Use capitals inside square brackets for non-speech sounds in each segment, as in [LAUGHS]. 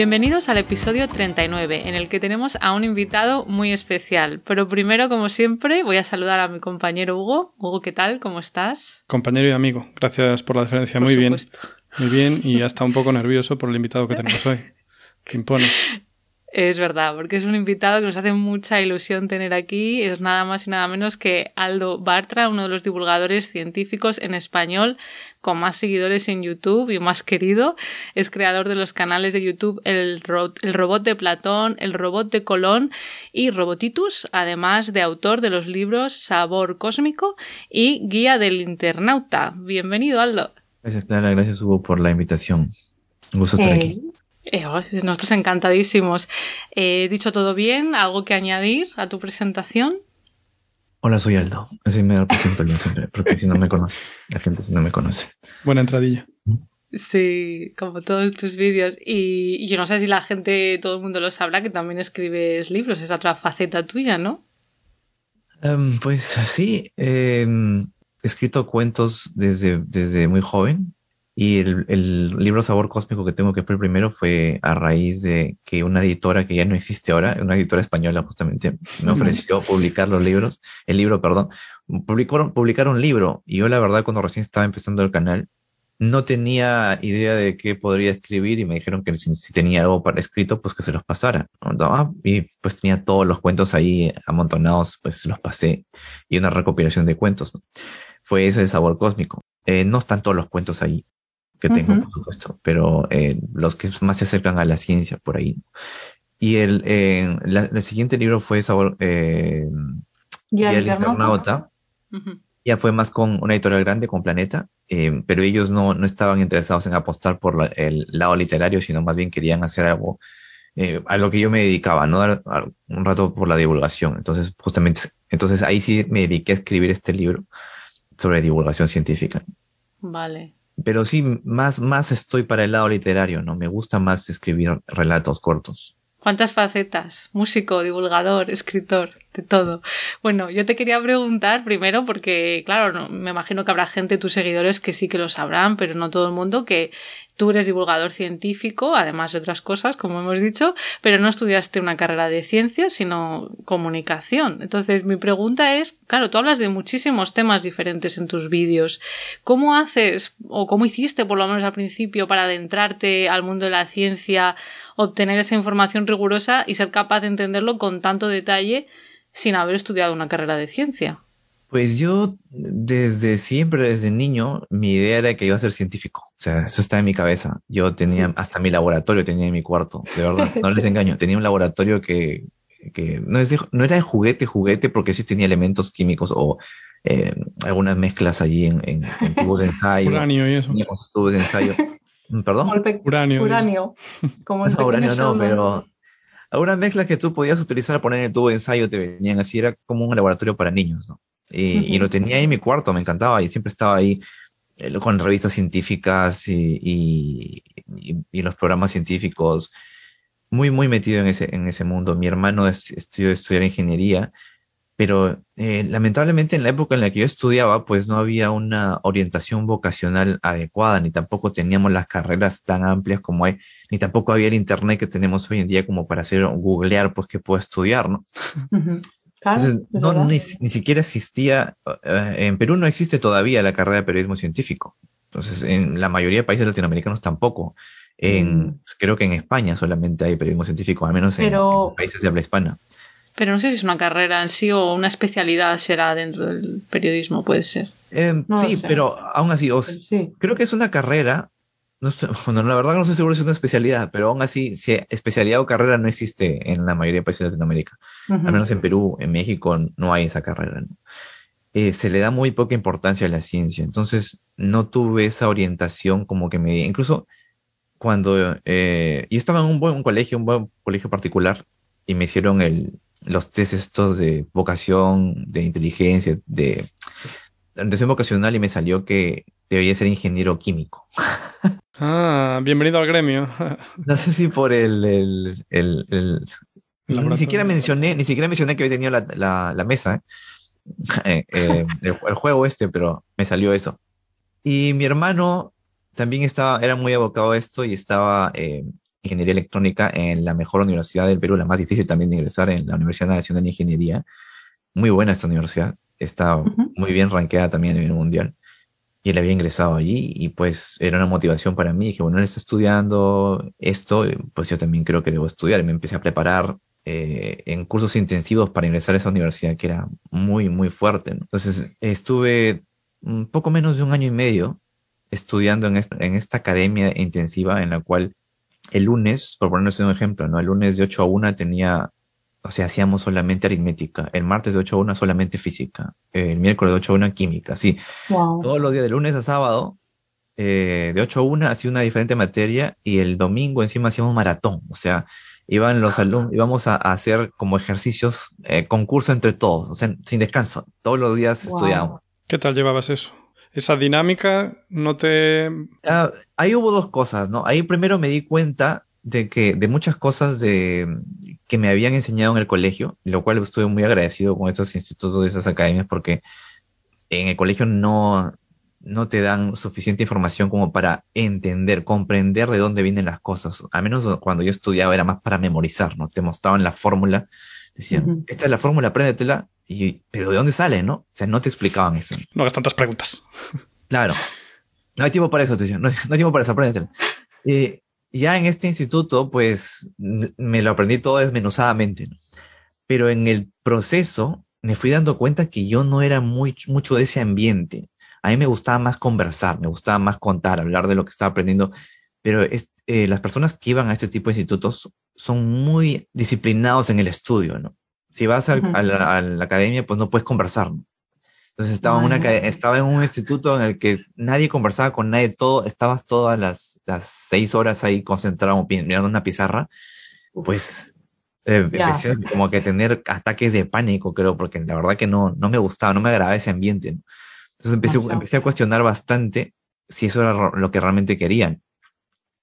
Bienvenidos al episodio 39, en el que tenemos a un invitado muy especial. Pero primero, como siempre, voy a saludar a mi compañero Hugo. Hugo, ¿qué tal? ¿Cómo estás? Compañero y amigo, gracias por la diferencia. muy bien. Muy bien y hasta un poco nervioso por el invitado que tenemos hoy. [LAUGHS] Que impone. Es verdad, porque es un invitado que nos hace mucha ilusión tener aquí. Es nada más y nada menos que Aldo Bartra, uno de los divulgadores científicos en español con más seguidores en YouTube y más querido. Es creador de los canales de YouTube El, el Robot de Platón, El Robot de Colón y Robotitus, además de autor de los libros Sabor Cósmico y Guía del Internauta. Bienvenido, Aldo. Gracias, Clara. Gracias, Hugo, por la invitación. Un gusto estar aquí. Eh, oh, nosotros encantadísimos. Eh, dicho todo bien, ¿algo que añadir a tu presentación? Hola, soy Aldo. Así me presento yo siempre, porque si no me conoce, la gente si no me conoce. Buena entradilla. Sí, como todos tus vídeos. Y, yo no sé si la gente, todo el mundo lo sabrá, que también escribes libros, es otra faceta tuya, ¿no? Em, pues sí, em, he escrito cuentos desde, desde muy joven. Y el, libro Sabor Cósmico que tengo que fue el primero fue a raíz de que una editora que ya no existe ahora, una editora española justamente, me ofreció publicar los libros, el libro, perdón, publicaron, publicar un libro. Y yo la verdad cuando recién estaba empezando el canal, no tenía idea de qué podría escribir y me dijeron que si, tenía algo para escrito, pues que se los pasara. Ah, y pues tenía todos los cuentos ahí amontonados, pues los pasé. Y una recopilación de cuentos. Fue ese el sabor cósmico. Eh, no están todos los cuentos ahí que tengo, por supuesto, pero eh, los que más se acercan a la ciencia por ahí. Y el, eh, el siguiente libro fue Sabor, eh, ¿Ya el Internauta. Ya fue más con una editorial grande, con Planeta, eh, pero ellos no, no estaban interesados en apostar por el lado literario, sino más bien querían hacer algo a lo que yo me dedicaba, ¿no? Dar, un rato por la divulgación. Entonces, justamente, entonces ahí sí me dediqué a escribir este libro sobre divulgación científica. Vale pero sí, más, más estoy para el lado literario, ¿no? Me gusta más escribir relatos cortos. ¿Cuántas facetas? Músico, divulgador, escritor, de todo. Bueno, yo te quería preguntar primero, porque, claro, me imagino que habrá gente, tus seguidores, que sí que lo sabrán, pero no todo el mundo, que Tú eres divulgador científico, además de otras cosas, como hemos dicho, pero no estudiaste una carrera de ciencia, sino comunicación. Entonces, mi pregunta es, claro, tú hablas de muchísimos temas diferentes en tus vídeos. ¿Cómo haces, o cómo hiciste, por lo menos al principio, para adentrarte al mundo de la ciencia, obtener esa información rigurosa y ser capaz de entenderlo con tanto detalle sin haber estudiado una carrera de ciencia? Pues yo desde siempre, desde niño, mi idea era que iba a ser científico. O sea, eso está en mi cabeza. Yo tenía hasta mi laboratorio, tenía en mi cuarto, de verdad, [LAUGHS] no les engaño. Tenía un laboratorio que, que no, es no era de juguete, juguete, porque sí tenía elementos químicos o eh, algunas mezclas allí en, en, tubos de [LAUGHS] ensayo. Uranio y eso. tubos de ensayo. [LAUGHS] ¿Perdón? Uranio. Uranio. Como el [LAUGHS] no, uranio no, pero algunas mezclas que tú podías utilizar para poner en el tubo de ensayo te venían así, era como un laboratorio para niños, ¿no? Y, lo tenía ahí en mi cuarto, me encantaba y siempre estaba ahí eh, con revistas científicas y, los programas científicos, muy, muy metido en ese, en ese mundo. Mi hermano estudió estudiar ingeniería, pero eh, lamentablemente en la época en la que yo estudiaba, pues no había una orientación vocacional adecuada, ni tampoco teníamos las carreras tan amplias como hay, ni tampoco había el internet que tenemos hoy en día como para hacer googlear, pues qué puedo estudiar, ¿no? [LAUGHS] no, ni, siquiera existía, eh, en Perú no existe todavía la carrera de periodismo científico. Entonces, en la mayoría de países latinoamericanos tampoco. En, mm. Creo que en España solamente hay periodismo científico, al menos en, países de habla hispana. Pero no sé si es una carrera en sí o una especialidad será dentro del periodismo, puede ser. Em, sí, pero aún así, creo que es una carrera, no [LAUGHS] bueno, la verdad no estoy seguro si es una especialidad, pero aún así, si especialidad o carrera no existe en la mayoría de países de Latinoamérica. Al menos en Perú, en México, no hay esa carrera. Eh, se le da muy poca importancia a la ciencia. Entonces, no tuve esa orientación como que me... Incluso cuando eh, yo estaba en un buen colegio, un buen colegio particular, y me hicieron el, los test estos de vocación, de inteligencia, de orientación vocacional, y me salió que debería ser ingeniero químico. [LAUGHS] Ah, bienvenido al gremio. [LAUGHS] no sé si por el, el, ni siquiera mencioné, ni siquiera mencioné que había tenido la, la, mesa, ¿eh? [LAUGHS] Eh, el, juego este, pero me salió eso. Y mi hermano también estaba, era muy abocado a esto y estaba eh, ingeniería electrónica en la mejor universidad del Perú, la más difícil también de ingresar en la Universidad Nacional de Ingeniería. Muy buena esta universidad, está muy bien rankeada también a nivel mundial. Y él había ingresado allí y pues era una motivación para mí. Dije, bueno, él está estudiando esto, pues yo también creo que debo estudiar. Y me empecé a preparar eh, en cursos intensivos para ingresar a esa universidad que era muy, muy fuerte. Entonces estuve un poco menos de un año y medio estudiando en esta, en esta academia intensiva en la cual el lunes, por ponernos un ejemplo, ¿no? El lunes de 8 a 1 tenía, o sea, hacíamos solamente aritmética. El martes de 8 a 1 solamente física. El miércoles de 8 a 1 química, sí. Todos los días de lunes a sábado, eh, de 8 a 1 hacía una diferente materia y el domingo encima hacíamos maratón. O sea, iban los alumnos, íbamos a, hacer como ejercicios, eh, concurso entre todos, o sea, sin descanso. Todos los días estudiábamos. ¿Qué tal llevabas eso? Esa dinámica no te... Ah, ahí hubo dos cosas, ¿no? Ahí primero me di cuenta de que de muchas cosas de, que me habían enseñado en el colegio, lo cual estuve muy agradecido con estos institutos, de esas academias, porque en el colegio no, no te dan suficiente información como para entender, comprender de dónde vienen las cosas. Al menos cuando yo estudiaba era más para memorizar, ¿no? Te mostraban la fórmula, decían, esta es la fórmula, apréndetela, y, pero ¿de dónde sale, no? O sea, no te explicaban eso. No hagas tantas preguntas. [LAUGHS] Claro. No hay tiempo para eso, te decía. No, hay tiempo para eso, apréndetela. Y ya en este instituto, pues, me lo aprendí todo desmenuzadamente, ¿no? Pero en el proceso me fui dando cuenta que yo no era muy, mucho de ese ambiente. A mí me gustaba más conversar, me gustaba más contar, hablar de lo que estaba aprendiendo. Pero eh, las personas que iban a este tipo de institutos son muy disciplinados en el estudio, ¿no? Si vas a, la, academia, pues no puedes conversar. Entonces estaba, en una, estaba en un instituto en el que nadie conversaba con nadie, todo, estabas todas las, las seis horas ahí concentrado mirando una pizarra, pues eh, empecé como que tener ataques de pánico, creo, porque la verdad que no, no me gustaba, no me agradaba ese ambiente. Entonces empecé, empecé a cuestionar bastante si eso era lo que realmente querían.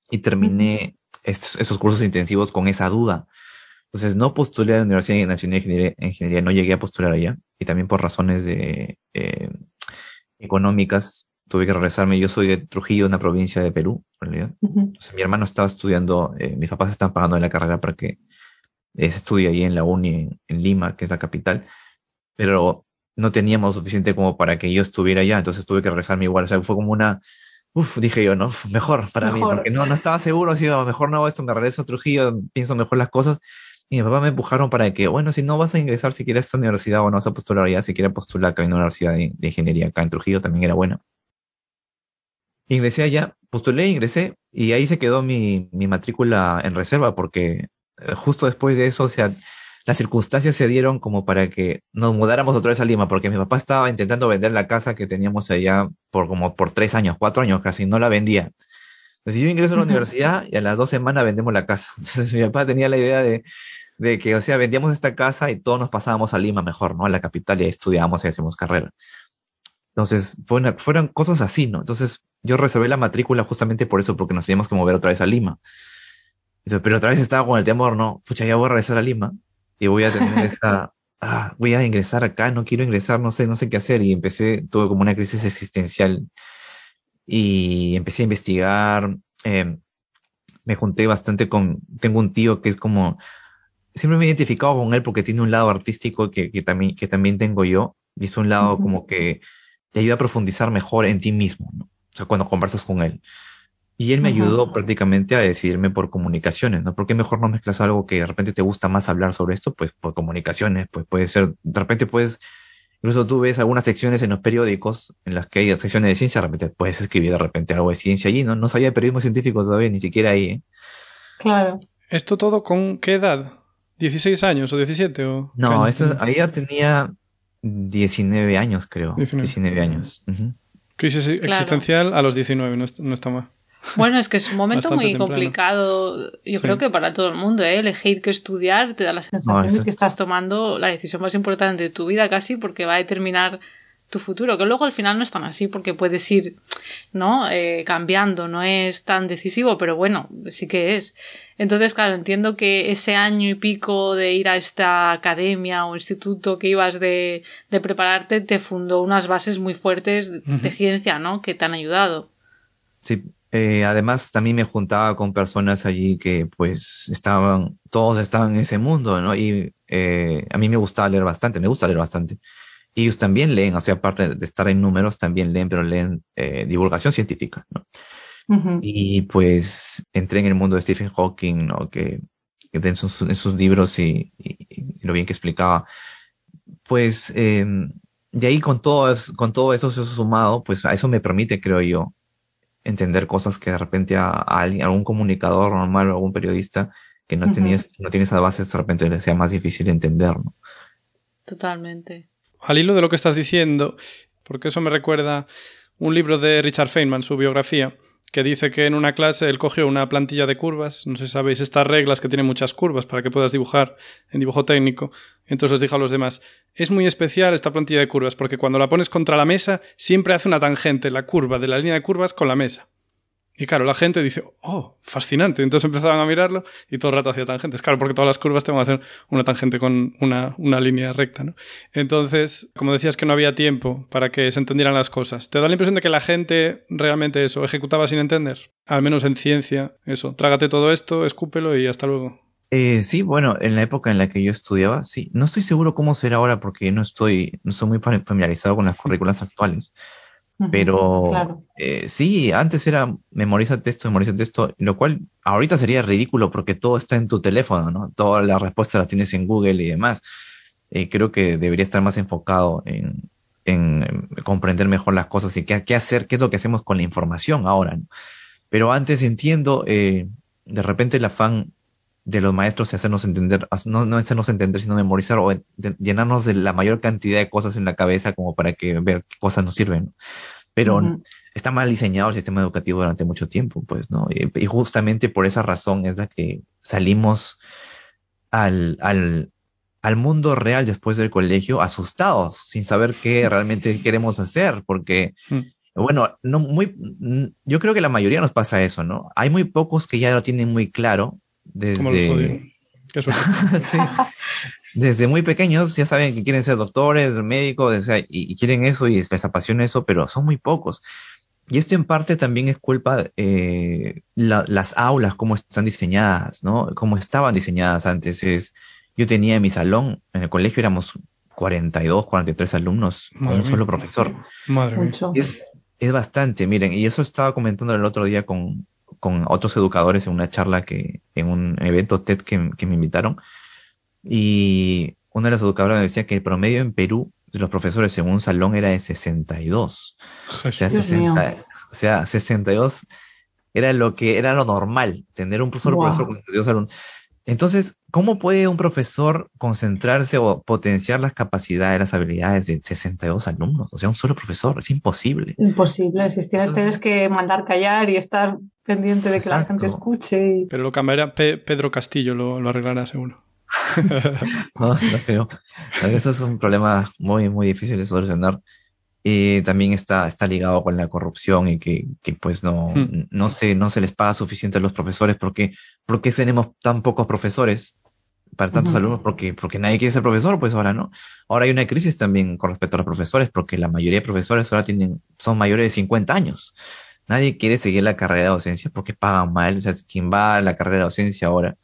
Y terminé esos cursos intensivos con esa duda. Entonces no postulé a la Universidad Nacional de Ingeniería, no llegué a postular allá y también por razones de, eh, económicas tuve que regresarme. Yo soy de Trujillo, una provincia de Perú, en realidad. Entonces, mi hermano estaba estudiando, eh, mis papás están pagando en la carrera para que eh, se estudie ahí en la uni en, Lima, que es la capital, pero no teníamos suficiente como para que yo estuviera allá, entonces tuve que regresarme igual. O sea, fue como una, Uf, dije yo, ¿no? Mejor para mí, porque no, no estaba seguro, si mejor no hago esto, me regreso a Trujillo, pienso mejor las cosas y mi papá me empujaron para que, bueno, si no vas a ingresar, si quieres a esta universidad o no vas a postular ya, si quieres postular acá en una universidad de, ingeniería acá en Trujillo, también era buena. Ingresé allá, postulé, ingresé, y ahí se quedó mi, mi matrícula en reserva, porque eh, justo después de eso, o sea, las circunstancias se dieron como para que nos mudáramos otra vez a Lima, porque mi papá estaba intentando vender la casa que teníamos allá por como por tres años, cuatro años casi, no la vendía. Entonces yo ingreso a la universidad y a las dos semanas vendemos la casa. [LAUGHS] Entonces mi papá tenía la idea de, de que, o sea, vendíamos esta casa y todos nos pasábamos a Lima mejor, ¿no? A la capital y ahí estudiábamos y hacíamos carrera. Entonces, fueron cosas así, ¿no? Entonces, yo reservé la matrícula justamente por eso, porque nos teníamos que mover otra vez a Lima. pero otra vez estaba con el temor, ¿no? Pucha, ya voy a regresar a Lima y voy a tener esta, ah, voy a ingresar acá, no quiero ingresar, no sé, no sé qué hacer. Y empecé, tuve como una crisis existencial y empecé a investigar. Eh, me junté bastante con, tengo un tío que es como siempre me he identificado con él porque tiene un lado artístico que, que también, que también tengo yo, y es un lado como que te ayuda a profundizar mejor en ti mismo, ¿no? O sea, cuando conversas con él. Y él me ayudó prácticamente a decidirme por comunicaciones, ¿no? Porque mejor no mezclas algo que de repente te gusta más hablar sobre esto, pues por comunicaciones, pues puede ser, de repente puedes, incluso tú ves algunas secciones en los periódicos en las que hay secciones de ciencia, de repente puedes escribir de repente algo de ciencia allí, ¿no? No sabía de periodismo científico todavía, ni siquiera ahí, ¿eh? Claro. ¿Esto todo con qué edad? ¿16 años o 17? O no, eso, ahí ya tenía 19 años, creo. 19, años. Crisis existencial a los 19, no, está mal. Bueno, es que es un momento muy complicado, yo creo que para todo el mundo, ¿eh? elegir qué estudiar te da la sensación de que estás tomando la decisión más importante de tu vida casi porque va a determinar tu futuro, que luego al final no es tan así porque puedes ir, ¿no? Eh, cambiando, no es tan decisivo, pero bueno, sí que es. Entonces, claro, entiendo que ese año y pico de ir a esta academia o instituto que ibas de, de prepararte te fundó unas bases muy fuertes de, ciencia, ¿no? Que te han ayudado. Sí, eh, además también me juntaba con personas allí que pues estaban, todos estaban en ese mundo, ¿no? Y eh, a mí me gustaba leer bastante, me gusta leer bastante ellos también leen, o sea, aparte de estar en números, también leen, pero leen eh, divulgación científica, ¿no? Y pues entré en el mundo de Stephen Hawking, ¿no? Que, en, sus, libros y, lo bien que explicaba, pues em, de ahí con todo, con todo eso, eso sumado, pues a eso me permite, creo yo, entender cosas que de repente a, alguien, algún comunicador normal o algún periodista que no, tenía, no tiene esas bases, de repente le sea más difícil entender, ¿no? Totalmente al hilo de lo que estás diciendo, porque eso me recuerda un libro de Richard Feynman, su biografía, que dice que en una clase él cogió una plantilla de curvas, no sé si sabéis, estas reglas que tienen muchas curvas para que puedas dibujar en dibujo técnico. Entonces les dijo a los demás, es muy especial esta plantilla de curvas porque cuando la pones contra la mesa siempre hace una tangente, la curva de la línea de curvas con la mesa. Y claro, la gente dice, oh, fascinante. Entonces empezaban a mirarlo y todo el rato hacía tangentes. Claro, porque todas las curvas te van a hacer una tangente con una, una línea recta, ¿no? Entonces, como decías que no había tiempo para que se entendieran las cosas, ¿te da la impresión de que la gente realmente eso, ejecutaba sin entender? Al menos en ciencia, eso, trágate todo esto, escúpelo y hasta luego. Eh, sí, bueno, en la época en la que yo estudiaba, sí. No estoy seguro cómo será ahora porque no estoy, no estoy muy familiarizado con las currículas actuales. Pero eh, sí, antes era memoriza texto, memoriza texto, lo cual ahorita sería ridículo porque todo está en tu teléfono, ¿no? Todas las respuestas las tienes en Google y demás. Eh, creo que debería estar más enfocado en, en comprender mejor las cosas y qué, qué, hacer, qué es lo que hacemos con la información ahora. ¿no? Pero antes entiendo, eh, de repente el afán de los maestros es hacernos entender, no, no hacernos entender, sino memorizar o llenarnos de la mayor cantidad de cosas en la cabeza como para que ver qué cosas nos sirven. Pero está mal diseñado el sistema educativo durante mucho tiempo, pues, ¿no? Y, justamente por esa razón es la que salimos al, al, al mundo real después del colegio asustados, sin saber qué [LAUGHS] realmente queremos hacer, porque mm. bueno, no muy, yo creo que la mayoría nos pasa eso, ¿no? Hay muy pocos que ya lo tienen muy claro desde... [LAUGHS] Desde muy pequeños ya saben que quieren ser doctores, médicos, y, quieren eso y les apasiona eso, pero son muy pocos. Y esto en parte también es culpa eh, las aulas, cómo están diseñadas, ¿no? Cómo estaban diseñadas antes. Es, yo tenía en mi salón, en el colegio éramos 42, 43 alumnos, un solo profesor. Madre Es, es bastante, miren, y eso estaba comentando el otro día con, con otros educadores en una charla que, en un evento TED que, me invitaron. Y una de las educadoras me decía que el promedio en Perú de los profesores en un salón era de 62. O sea, 60, o sea, 62 era lo que era lo normal, tener un solo profesor con 62 alumnos. Entonces, ¿cómo puede un profesor concentrarse o potenciar las capacidades, las habilidades de 62 alumnos? O sea, un solo profesor, es imposible. Imposible, si tienes, tienes que mandar callar y estar pendiente de que la gente escuche. Pero lo cambiará Pedro Castillo, lo, lo arreglará seguro. [LAUGHS] no, no creo. Eso es un problema muy, muy difícil de solucionar y también está, está ligado con la corrupción y que, que pues no, hmm. no, se, no se les paga suficiente a los profesores porque, porque tenemos tan pocos profesores para tantos alumnos porque, porque nadie quiere ser profesor, pues ahora no. Ahora hay una crisis también con respecto a los profesores porque la mayoría de profesores ahora tienen, son mayores de 50 años. Nadie quiere seguir la carrera de docencia porque pagan mal. O sea, quien va a la carrera de docencia ahora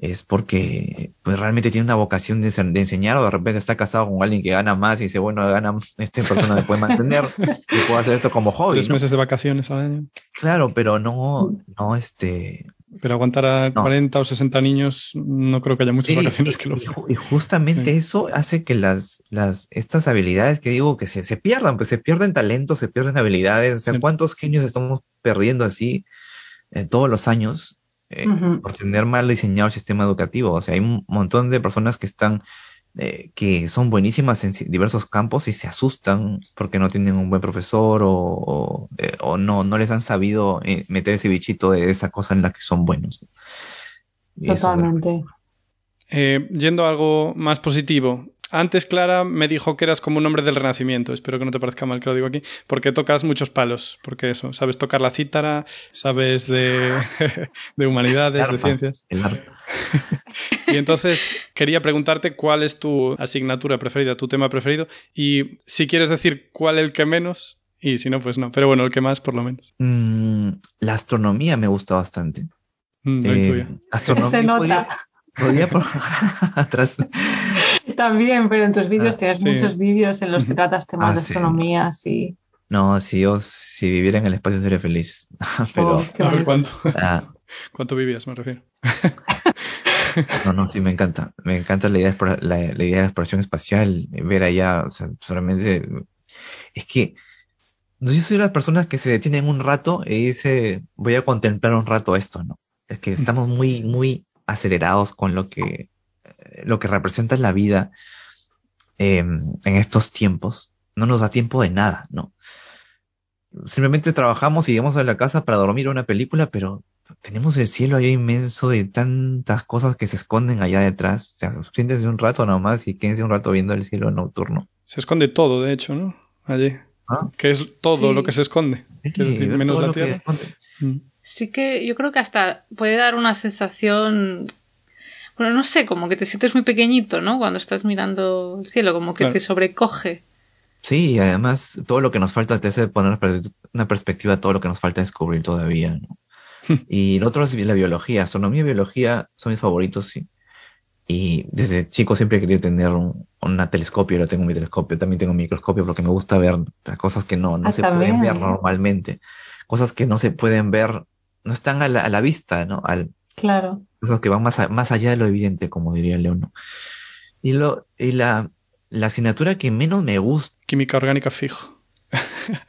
es porque pues realmente tiene una vocación de, enseñar o de repente está casado con alguien que gana más y dice, bueno, gana, [LAUGHS] esta persona me puede mantener y puedo hacer esto como hobby. Tres meses de vacaciones al año. Claro, pero no, no este... Pero aguantar a 40 o 60 niños no creo que haya muchas vacaciones que lo Y justamente eso hace que las, las, estas habilidades que digo que se, se pierdan, pues se pierden talentos, se pierden habilidades. O sea, ¿cuántos genios estamos perdiendo así en todos los años eh, por tener mal diseñado el sistema educativo. O sea, hay un montón de personas que están eh, que son buenísimas en diversos campos y se asustan porque no tienen un buen profesor o, eh, no, no les han sabido eh, meter ese bichito de esa cosa en la que son buenos. Totalmente. yendo a algo más positivo, antes Clara me dijo que eras como un hombre del renacimiento, espero que no te parezca mal que lo digo aquí, porque tocas muchos palos, porque eso, sabes tocar la cítara, sabes de, [LAUGHS] humanidades, de ciencias. [LAUGHS] y entonces quería preguntarte cuál es tu asignatura preferida, tu tema preferido, y si quieres decir cuál el que menos, y si no, pues no, pero bueno, el que más por lo menos. Mm, la astronomía me gusta bastante. Mm, eh, astronomía Se nota. Podía, [LAUGHS] atrás. También, pero en tus vídeos tienes muchos vídeos en los que tratas temas ah, de astronomía, sí. No, si yo si viviera en el espacio sería feliz. [LAUGHS] pero oh, a ver, ¿cuánto? Ah. [LAUGHS] ¿Cuánto vivías, me refiero? no, no, sí, me encanta. Me encanta la idea, de, la, idea de exploración espacial, ver allá, o sea, solamente... Es que yo soy de las personas que se detienen un rato y dice, voy a contemplar un rato esto, ¿no? Es que estamos muy, muy acelerados con lo que, lo que representa la vida em, en estos tiempos. No nos da tiempo de nada, ¿no? Simplemente trabajamos y llegamos a la casa para dormir una película, pero tenemos el cielo ahí inmenso de tantas cosas que se esconden allá detrás. O sea, siéntense un rato nomás y quédense un rato viendo el cielo nocturno. Se esconde todo, de hecho, ¿no? Allí. ¿Ah? Que es todo lo que se esconde. menos la tierra. Mm. Sí que yo creo que hasta puede dar una sensación bueno, no sé, como que te sientes muy pequeñito, ¿no? Cuando estás mirando el cielo, como que te sobrecoge. Sí, y además todo lo que nos falta te hace poner una perspectiva a todo lo que nos falta descubrir todavía, ¿no? y lo otro es la biología, astronomía y biología son mis favoritos, sí. Y desde chico siempre he querido tener un, telescopio, ahora tengo mi telescopio, también tengo un microscopio porque me gusta ver cosas que no, no ah, se pueden ver normalmente, cosas que no se pueden ver, no están a la, a la vista, ¿no? Al, Claro. Cosas que van más, más allá de lo evidente, como diría León. Y, lo, y la, la asignatura que menos me gusta. Química orgánica fijo.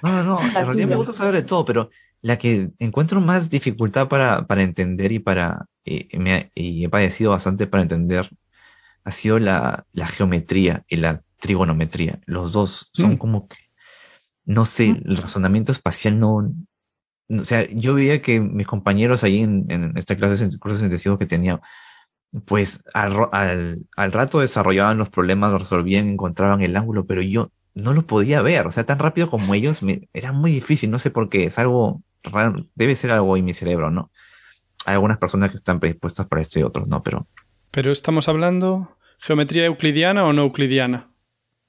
No, no, no. en realidad me gusta saber de todo, pero la que encuentro más dificultad para, para entender y para. Y, me, y he padecido bastante para entender ha sido la, la geometría y la trigonometría. Los dos son mm. como que. No sé, mm. el razonamiento espacial no, o sea, yo veía que mis compañeros ahí en, en esta clase de cursos intensivos que tenía, pues al, al, rato desarrollaban los problemas, los resolvían, encontraban el ángulo, pero yo no lo podía ver, o sea, tan rápido como ellos, me, era muy difícil, no sé por qué, es algo raro, debe ser algo en mi cerebro, ¿no? Hay algunas personas que están predispuestas para esto y otros no, pero... Pero estamos hablando geometría euclidiana o no euclidiana?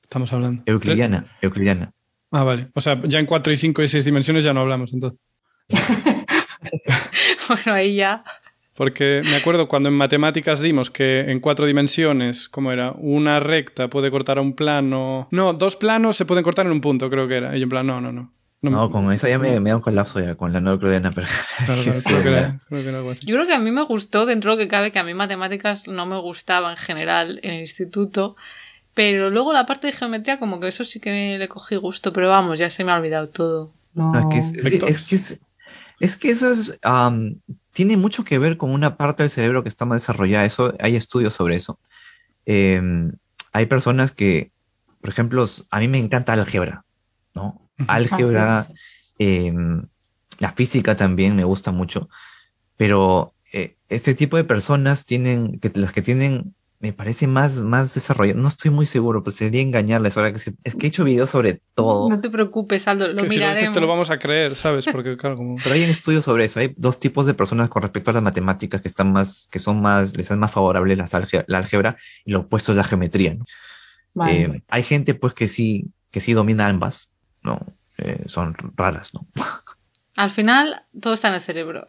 Estamos hablando. Euclidiana, euclidiana. Ah, vale. O sea, ya en 4 y 5 y 6 dimensiones ya no hablamos entonces. [LAUGHS] bueno, ahí ya. Porque me acuerdo cuando en matemáticas dimos que en cuatro dimensiones, como era? Una recta puede cortar a un plano. No, dos planos se pueden cortar en un punto, creo que era. Y en plan, no, no, no. No, con eso ya me, me da un colapso ya, con la no euclidiana. Pero... [LAUGHS] Yo creo que a mí me gustó, dentro de lo que cabe, que a mí matemáticas no me gustaba en general en el instituto. Pero luego la parte de geometría, como que eso sí que le cogí gusto. Pero vamos, ya se me ha olvidado todo. No. Ah, es, que es, es que eso es, tiene mucho que ver con una parte del cerebro que está más desarrollada. Eso, hay estudios sobre eso. Em, hay personas que, por ejemplo, a mí me encanta álgebra, ¿no? Álgebra, em, la física también me gusta mucho, pero eh, este tipo de personas tienen, que las que tienen me parece más, más desarrollado. No estoy muy seguro, pues sería engañarles. Ahora que es que he hecho videos sobre todo. No te preocupes, Aldo, lo que miraremos. Si te lo vamos a creer, ¿sabes? Porque claro, como... Pero hay un estudio sobre eso. Hay dos tipos de personas con respecto a las matemáticas que están más, que son más, les es más favorable la álgebra y lo opuesto es la geometría. Eh, hay gente pues que sí, que sí domina ambas, ¿no? Eh, son raras, ¿no? Al final, todo está en el cerebro.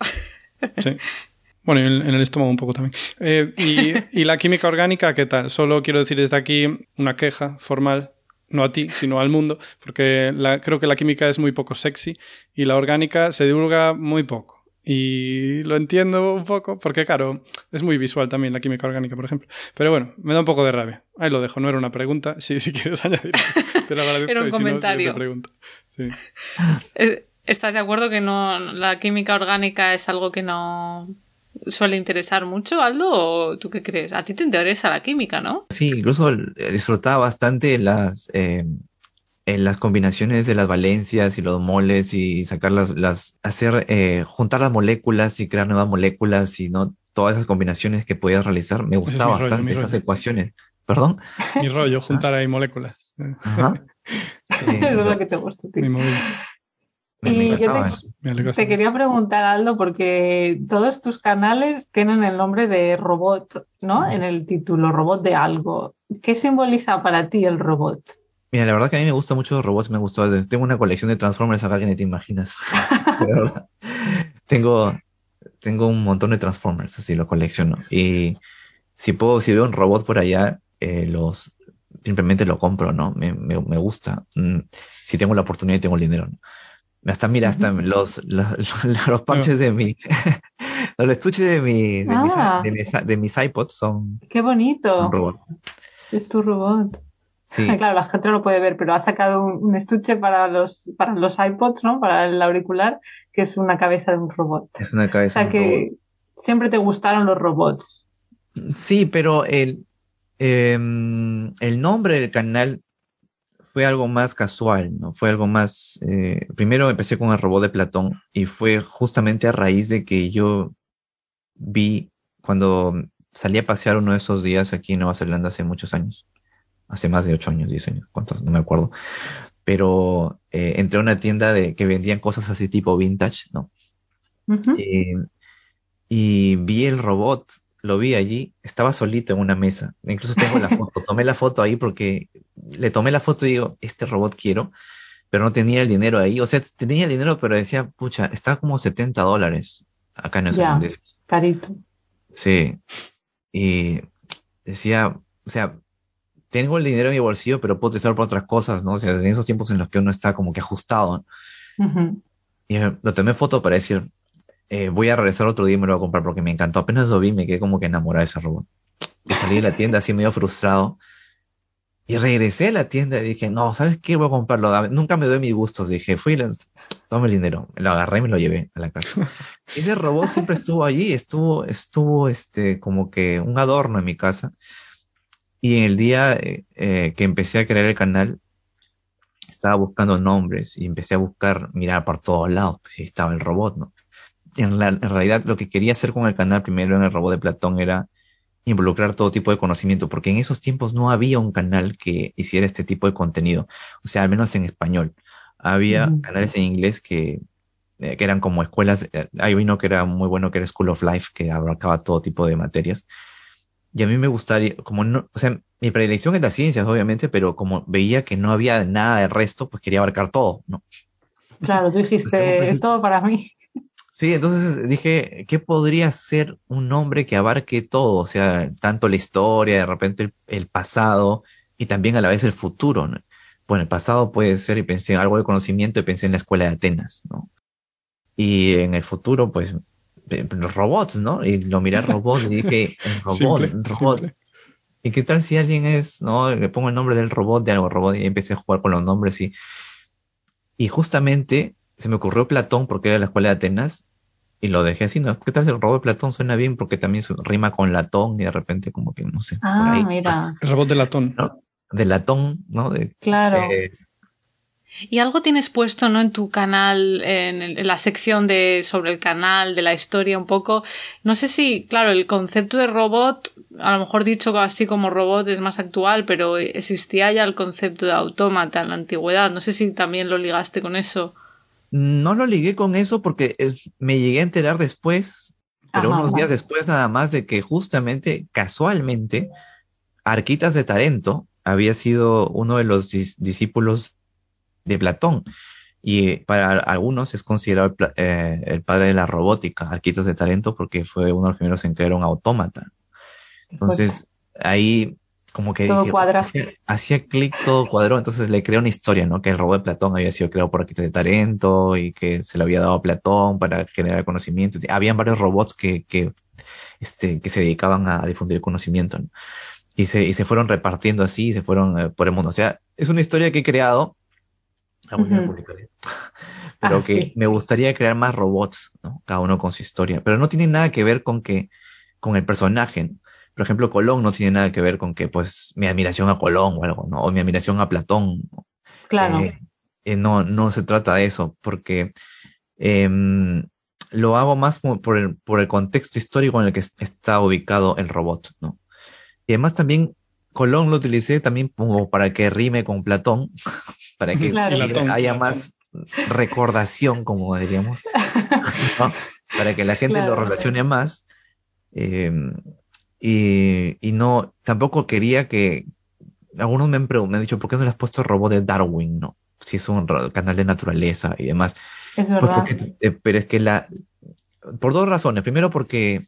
Sí. [LAUGHS] Bueno, y en, el estómago un poco también. Eh, [LAUGHS] y, la química orgánica, ¿qué tal? Solo quiero decir desde aquí una queja formal, no a ti, sino al mundo, porque creo que la química es muy poco sexy y la orgánica se divulga muy poco. Y lo entiendo un poco, porque claro, es muy visual también la química orgánica, por ejemplo. Pero bueno, me da un poco de rabia. Ahí lo dejo, no era una pregunta. [LAUGHS] Si, si quieres añadir, te lo agradezco. era un comentario. sí. Eh, ¿Estás de acuerdo que no la química orgánica es algo que no suele interesar mucho, Aldo, o tú qué crees? A ti te interesa la química, ¿no? Sí, incluso disfrutaba bastante las, eh, en las combinaciones de las valencias y los moles y sacar las, hacer, eh, juntar las moléculas y crear nuevas moléculas y no todas esas combinaciones que podías realizar. Me gustaba bastante esas ecuaciones. ¿Perdón? Mi rollo, [LAUGHS] juntar ahí moléculas. Ajá. [LAUGHS] Eso es lo que te gusta. Y yo te, te, quería preguntar, Aldo, porque todos tus canales tienen el nombre de robot, ¿no? En el título, robot de algo. ¿Qué simboliza para ti el robot? Mira, la verdad que a mí me gustan mucho los robots, me gustó. Tengo una colección de Transformers acá que ni te imaginas. [LAUGHS] tengo, tengo un montón de Transformers, así lo colecciono. Y si puedo, si veo un robot por allá, eh, los simplemente lo compro, ¿no? Me, me, me, gusta. Mm, si tengo la oportunidad y tengo el dinero. Hasta mira, hasta los, [LAUGHS] los, los, parches de mi, [LAUGHS] los estuches de mi, de, mis, ah. de, mis, de mis iPods son. Qué bonito. Un robot. Es tu robot. [LAUGHS] Claro, la gente no lo puede ver, pero ha sacado un, estuche para los, para los iPods, ¿no? Para el auricular, que es una cabeza de un robot. Es una cabeza o sea que siempre te gustaron los robots. Sí, pero el, em, el nombre del canal fue algo más casual, ¿no? Fue algo más... Eh, primero empecé con el robot de Platón y fue justamente a raíz de que yo vi cuando salí a pasear uno de esos días aquí en Nueva Zelanda hace muchos años hace más de 8 años, 10 años, cuántos, no me acuerdo. Pero eh, entré a una tienda de que vendían cosas así tipo vintage, ¿no? Eh, y vi el robot, lo vi allí, estaba solito en una mesa. Incluso tengo la foto, [LAUGHS] tomé la foto ahí porque le tomé la foto y digo, este robot quiero, pero no tenía el dinero ahí. O sea, tenía el dinero, pero decía, pucha, está como 70 dólares acá en el Ya, carito. Sí. Y decía, o sea, tengo el dinero en mi bolsillo, pero puedo utilizarlo para otras cosas, ¿no? O sea, en esos tiempos en los que uno está como que ajustado. Y lo tomé foto para decir, eh, voy a regresar otro día y me lo voy a comprar porque me encantó. Apenas lo vi, me quedé como que enamorado de ese robot. Y salí de la tienda así medio frustrado. Y regresé a la tienda y dije, no, ¿sabes qué? Voy a comprarlo. Nunca me doy mis gustos. Dije, fui, tome el dinero. Lo agarré y me lo llevé a la casa. [LAUGHS] Ese robot siempre estuvo allí, estuvo, estuvo, este, como que un adorno en mi casa. Y en el día eh, eh, que empecé a crear el canal, estaba buscando nombres y empecé a buscar, mirar por todos lados, pues ahí estaba el robot, ¿no? En, en, realidad lo que quería hacer con el canal primero en el robot de Platón era involucrar todo tipo de conocimiento, porque en esos tiempos no había un canal que hiciera este tipo de contenido, o sea, al menos en español. Había canales en inglés que, eh, que eran como escuelas, hay uno que era muy bueno que era School of Life, que abarcaba todo tipo de materias, y a mí me gustaría, como no, o sea, mi predilección es las ciencias, obviamente, pero como veía que no había nada de resto, pues quería abarcar todo, ¿no? Claro, tú dijiste, [LAUGHS] es todo para mí. Sí, entonces dije, ¿qué podría ser un nombre que abarque todo? O sea, tanto la historia, de repente el, pasado y también a la vez el futuro, ¿no? Bueno, el pasado puede ser, y pensé en algo de conocimiento y pensé en la escuela de Atenas, ¿no? Y en el futuro, pues los robots, ¿no? Y lo miré robot y dije, el [LAUGHS] robot, el robot. ¿Y qué tal si alguien es, no? Le pongo el nombre del robot, de algo robot, y empecé a jugar con los nombres y, y justamente se me ocurrió Platón porque era la escuela de Atenas y lo dejé así, ¿no? ¿Qué tal si el robot de Platón suena bien porque también rima con latón y de repente como que, no sé. Ah, mira. [LAUGHS] El robot de latón. ¿no? De latón, ¿no? De, claro. Eh, y algo tienes puesto, ¿no? En tu canal, en, la sección de sobre el canal, de la historia un poco. No sé si, claro, el concepto de robot, a lo mejor dicho así como robot es más actual, pero existía ya el concepto de autómata en la antigüedad. No sé si también lo ligaste con eso. No lo ligué con eso porque me llegué a enterar después, pero unos días después nada más de que justamente, casualmente, Arquitas de Tarento había sido uno de los discípulos de Platón. Y para algunos es considerado el, eh, padre de la robótica, Arquitos de Talento, porque fue uno de los primeros en crear un autómata. Entonces, ahí como que todo hacía, clic, todo cuadró, entonces le creó una historia, ¿no? Que el robot de Platón había sido creado por Arquitos de Talento y que se le había dado a Platón para generar conocimiento. Habían varios robots que, que, este, que se dedicaban a difundir conocimiento, Y se, y se fueron repartiendo así, y se fueron eh, por el mundo. O sea, es una historia que he creado [LAUGHS] pero ah, que me gustaría crear más robots, ¿no? Cada uno con su historia, pero no tiene nada que ver con que, con el personaje. Por ejemplo, Colón no tiene nada que ver con que, pues, mi admiración a Colón o algo, ¿no? O mi admiración a Platón. Claro. Eh, eh, no, no se trata de eso, porque em, lo hago más por el, por el contexto histórico en el que está ubicado el robot, ¿no? Y además también Colón lo utilicé también como para que rime con Platón, [LAUGHS] para que haya más recordación, como diríamos, [LAUGHS] para que la gente lo relacione más. Em, y, no, tampoco quería que, algunos me han, me han dicho, ¿por qué no le has puesto robot de Darwin? No, si es un canal de naturaleza y demás. Es pues verdad. Eh, pero es que la, por dos razones. Primero porque,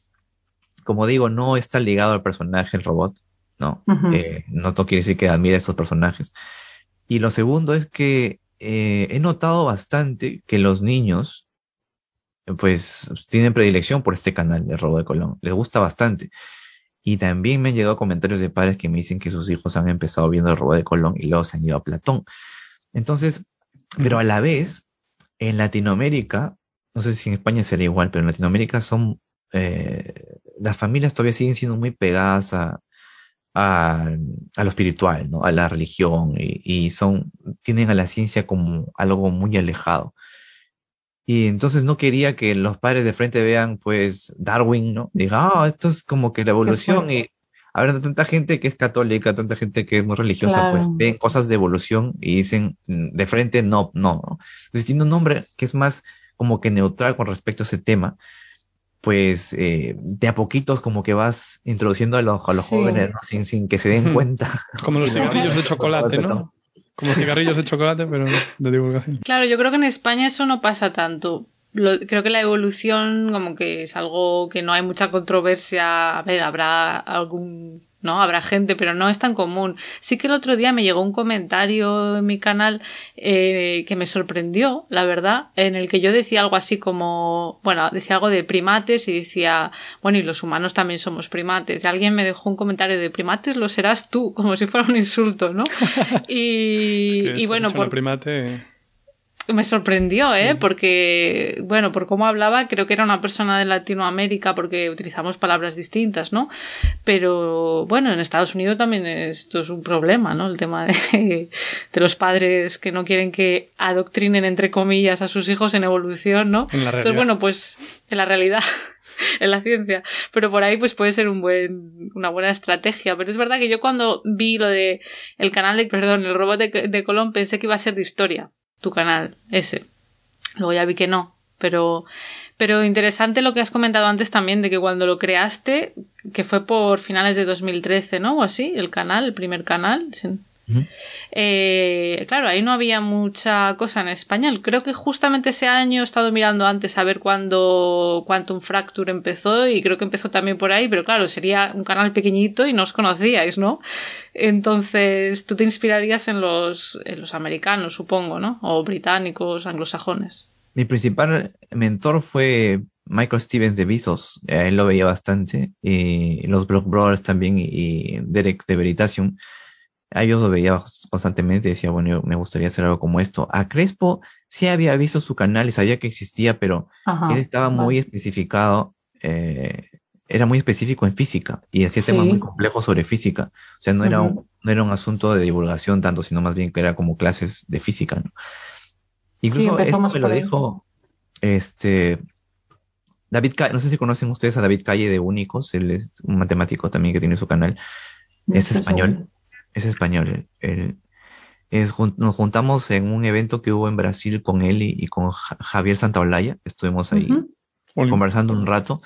como digo, no está ligado al personaje el robot, ¿no? Eh, no quiere decir que admire a esos personajes. Y lo segundo es que eh, he notado bastante que los niños, pues, tienen predilección por este canal de Robo de Colón. Les gusta bastante. Y también me han llegado comentarios de padres que me dicen que sus hijos han empezado viendo el Robo de Colón y luego se han ido a Platón. Entonces, pero a la vez, en Latinoamérica, no sé si en España será igual, pero en Latinoamérica son, eh, las familias todavía siguen siendo muy pegadas a, a, lo espiritual, ¿no? A la religión y, son, tienen a la ciencia como algo muy alejado. Y entonces no quería que los padres de frente vean, pues, Darwin, ¿no? Diga, ah, esto es como que la evolución y habrá tanta gente que es católica, tanta gente que es muy religiosa, pues ven cosas de evolución y dicen mm, de frente, no, no, no. Entonces tiene un nombre que es más como que neutral con respecto a ese tema pues eh, de a poquitos como que vas introduciendo a los, jóvenes sin, sin que se den cuenta. Como los cigarrillos de [LAUGHS] chocolate, ¿no? Como cigarrillos de chocolate, pero de divulgación. Claro, yo creo que en España eso no pasa tanto. creo que la evolución como que es algo que no hay mucha controversia. A ver, habrá algún ¿no? Habrá gente, pero no es tan común. Sí que el otro día me llegó un comentario en mi canal eh, que me sorprendió, la verdad, en el que yo decía algo así como, bueno, decía algo de primates y decía, bueno, y los humanos también somos primates. Y alguien me dejó un comentario de primates lo serás tú, como si fuera un insulto, ¿no? [LAUGHS] y, y bueno, por... Primate me sorprendió, ¿eh? Porque, bueno, por cómo hablaba, creo que era una persona de Latinoamérica porque utilizamos palabras distintas, ¿no? Pero, bueno, en Estados Unidos también esto es un problema, ¿no? El tema de, [LAUGHS] de los padres que no quieren que adoctrinen, entre comillas, a sus hijos en evolución, ¿no? En la realidad. Entonces, bueno, pues en la realidad. [LAUGHS] en la ciencia. Pero por ahí pues puede ser un buen, una buena estrategia. Pero es verdad que yo cuando vi lo de el canal de, perdón, el robot de, de Colón pensé que iba a ser de historia tu canal, ese. Luego ya vi que no, pero, pero interesante lo que has comentado antes también de que cuando lo creaste, que fue por finales de 2013, ¿no? O así, el canal, el primer canal. Eh, claro, ahí no había mucha cosa en español. Creo que justamente ese año he estado mirando antes a ver cuándo Quantum Fracture empezó y creo que empezó también por ahí, pero claro, sería un canal pequeñito y no os conocíais, ¿no? Entonces, tú te inspirarías en los, en los americanos, supongo, ¿no? O británicos, anglosajones. Mi principal mentor fue Michael Stevens de Visos, él lo veía bastante, y los Block Brothers también, y Derek de Veritasium a ellos lo veía constantemente y decía, bueno, me gustaría hacer algo como esto. A Crespo sí había visto su canal y sabía que existía, pero él estaba muy especificado, eh, era muy específico en física y hacía temas muy complejos sobre física. O sea, no, era un, no era un asunto de divulgación tanto, sino más bien que era como clases de física. ¿no? Incluso esto me lo dijo este, David Calle, no sé si conocen ustedes a David Calle de Únicos, él es un matemático también que tiene su canal, es español es español. nos juntamos en un evento que hubo en Brasil con él y, con Javier Santaolalla. Estuvimos ahí conversando un rato.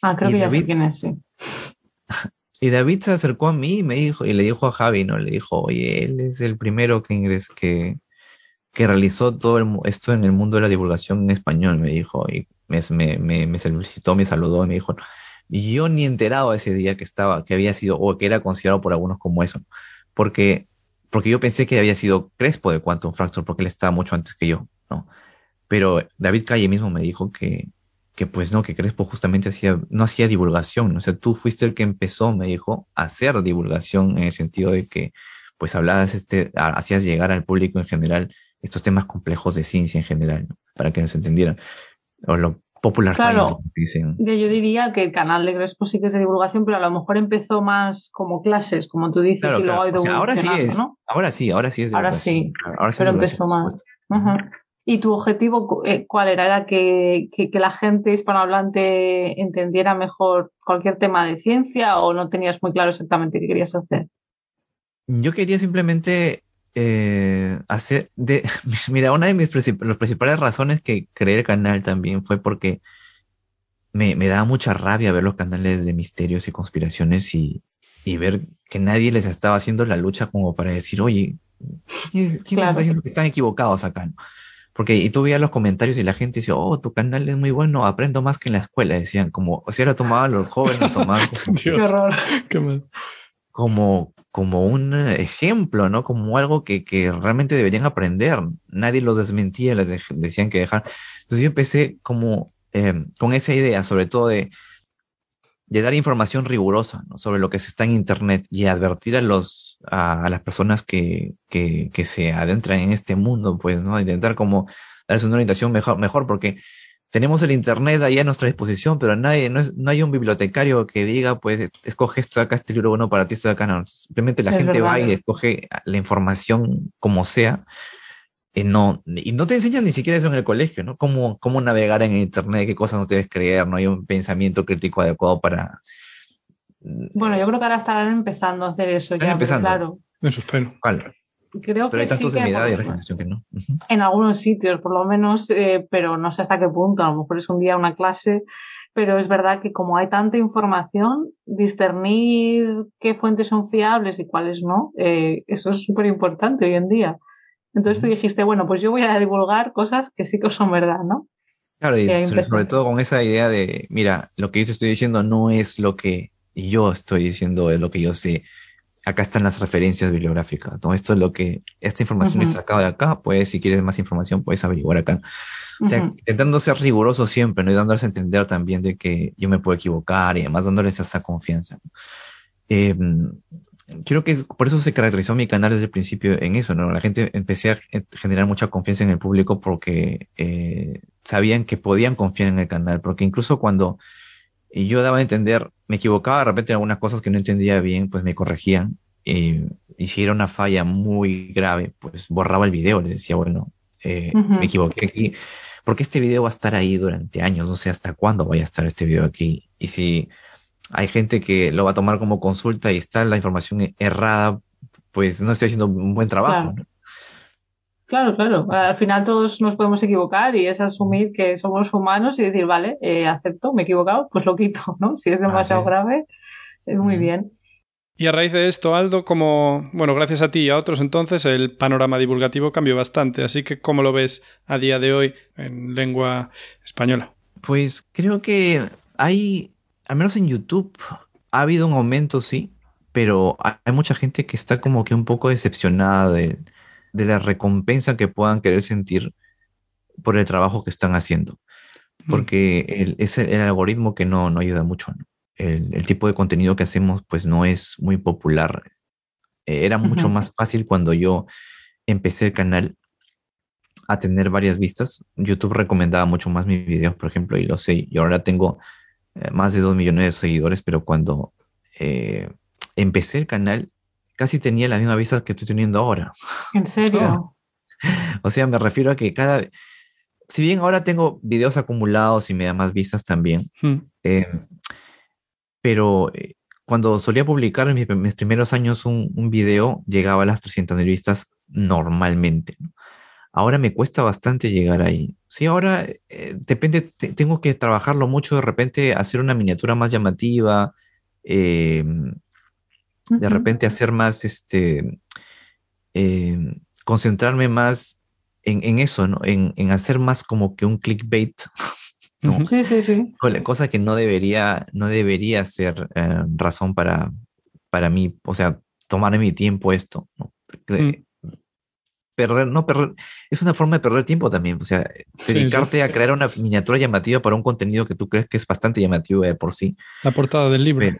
Ah, creo que ya sé quién es, sí. [LAUGHS] Y David se acercó a mí y me dijo, y le dijo a Javi, ¿no? Le dijo, oye, él es el primero que ingresó, que, que realizó todo esto en el mundo de la divulgación en español, me dijo, y me, me, me, solicitó, me saludó y me dijo, y yo ni enterado ese día que estaba, que había sido, o que era considerado por algunos como eso porque, porque yo pensé que había sido Crespo de Quantum Fracture, porque él estaba mucho antes que yo, ¿no? Pero David Calle mismo me dijo que, que pues no, que Crespo justamente hacía, no hacía divulgación, o sea, tú fuiste el que empezó, me dijo, a hacer divulgación en el sentido de que, pues hablabas, este, hacías llegar al público en general estos temas complejos de ciencia en general, ¿no? para que nos entendieran. O lo popular claro, dicen. Yo diría que el canal de Crespo sí que es de divulgación, pero a lo mejor empezó más como clases, como tú dices, y luego ha ido ahora sí es, Ahora sí, ahora sí es Ahora sí, ahora sí pero empezó más. ¿Y tu objetivo eh, cuál era? ¿Era que, que, la gente hispanohablante entendiera mejor cualquier tema de ciencia o no tenías muy claro exactamente qué querías hacer? Yo quería simplemente eh, hacer de [LAUGHS] mira una de mis las principales razones que creé el canal también fue porque me, me, daba mucha rabia ver los canales de misterios y conspiraciones y, y, ver que nadie les estaba haciendo la lucha como para decir oye ¿quién, está diciendo que están equivocados acá? Porque y tú veías los comentarios y la gente dice, oh, tu canal es muy bueno, aprendo más que en la escuela. Decían, como, o sea, lo tomaban los jóvenes, [LAUGHS] tomaban Qué horror. Qué. Como, como un ejemplo, ¿no? Como algo que, que realmente deberían aprender. Nadie los desmentía, les decían que dejar. Entonces yo empecé como eh, con esa idea, sobre todo de, de dar información rigurosa ¿no? sobre lo que se está en Internet y advertir a los a, las personas que, que, que, se adentran en este mundo, pues, ¿no? Intentar como darles una orientación mejor, mejor porque tenemos el internet ahí a nuestra disposición, pero nadie, no, es, no hay un bibliotecario que diga, pues, escoge esto de acá, este libro bueno para ti, esto de acá, no. Simplemente la gente va y escoge la información como sea. Y no, y no te enseñan ni siquiera eso en el colegio, ¿no? Cómo, cómo navegar en internet, qué cosas no debes creer, no hay un pensamiento crítico adecuado para... Bueno, yo creo que ahora estarán empezando a hacer eso ya, empezando. claro. Eso espero. ¿Cuál? Creo que sí que, que no. En algunos sitios, por lo menos, eh, pero no sé hasta qué punto. A lo mejor es un día una clase, pero es verdad que como hay tanta información, discernir qué fuentes son fiables y cuáles no, eh, eso es súper importante hoy en día. Entonces tú dijiste, bueno, pues yo voy a divulgar cosas que sí que son verdad, ¿no? Claro, y sobre, todo con esa idea de, mira, lo que yo te estoy diciendo no es lo que yo estoy diciendo, es lo que yo sé acá están las referencias bibliográficas, ¿no? Esto es lo que, esta información es sacada de acá, pues si quieres más información puedes averiguar acá. O sea, intentando ser riguroso siempre, ¿no? Y dándoles a entender también de que yo me puedo equivocar y además dándoles esa confianza. Eh, creo que por eso se caracterizó mi canal desde el principio en eso, ¿no? La gente empecé a generar mucha confianza en el público porque eh, sabían que podían confiar en el canal, porque incluso cuando y yo daba a entender, me equivocaba de repente en algunas cosas que no entendía bien, pues me corregían. y si era una falla muy grave, pues borraba el video, le decía, bueno, eh, me equivoqué aquí, porque este video va a estar ahí durante años, no sé hasta cuándo vaya a estar este video aquí. Y si hay gente que lo va a tomar como consulta y está la información errada, pues no estoy haciendo un buen trabajo. ¿no? Claro, claro. Al final todos nos podemos equivocar y es asumir que somos humanos y decir, vale, eh, acepto, me he equivocado, pues lo quito, ¿no? Si es demasiado grave, es muy bien. Y a raíz de esto, Aldo, como, bueno, gracias a ti y a otros entonces, el panorama divulgativo cambió bastante. Así que, ¿cómo lo ves a día de hoy en lengua española? Pues creo que hay, al menos en YouTube, ha habido un aumento, sí, pero hay mucha gente que está como que un poco decepcionada de, de la recompensa que puedan querer sentir por el trabajo que están haciendo. Mm. Porque el, es el, algoritmo que no, no ayuda mucho. El, tipo de contenido que hacemos pues no es muy popular. Eh, era mucho más fácil cuando yo empecé el canal a tener varias vistas. YouTube recomendaba mucho más mis videos, por ejemplo, y lo sé. Y ahora tengo eh, más de dos millones de seguidores, pero cuando eh, empecé el canal casi tenía la misma vista que estoy teniendo ahora. ¿En [LAUGHS] serio? O sea, me refiero a que cada... Si bien ahora tengo videos acumulados y me da más vistas también, hmm. eh, pero eh, cuando solía publicar en mis, primeros años un, video, llegaba a las 300.000 vistas normalmente. Ahora me cuesta bastante llegar ahí. Sí, ahora eh, depende, tengo que trabajarlo mucho, de repente hacer una miniatura más llamativa, eh, de repente hacer más, este, eh, concentrarme más en, eso, ¿no? En, hacer más como que un clickbait. [LAUGHS] Sí, sí, sí. Cosa que no debería, no debería ser eh, razón para, para mí, o sea, tomar mi tiempo esto. Mm. Perder, no perder, es una forma de perder tiempo también, o sea, dedicarte a crear una miniatura llamativa para un contenido que tú crees que es bastante llamativo de por sí. La portada del libro.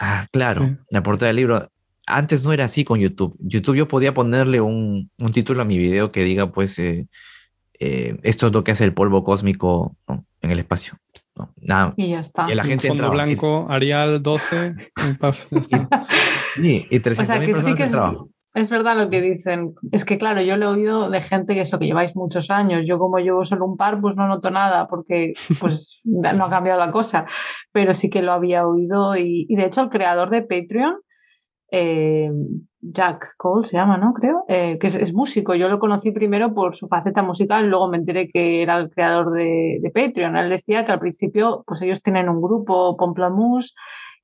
Ah, claro, la portada del libro. Antes no era así con YouTube. YouTube yo podía ponerle un, título a mi video que diga, pues, eh, eh, esto es lo que hace el polvo cósmico en el espacio. Nada. Y ya está. Y la gente fondo blanco, Arial 12, [LAUGHS] Sí, y 300 o sea, que sí que es, verdad lo que dicen. Es que, claro, yo le he oído de gente que eso, que lleváis muchos años. Yo, como llevo solo un par, pues no noto nada, porque [LAUGHS] pues no ha cambiado la cosa. Pero sí que lo había oído. Y, y de hecho, el creador de Patreon eh, Jack Cole se llama, ¿no? Creo, eh, que es, músico. Yo lo conocí primero por su faceta musical, y luego me enteré que era el creador de, Patreon. Él decía que al principio, pues ellos tienen un grupo, Pomplamoose,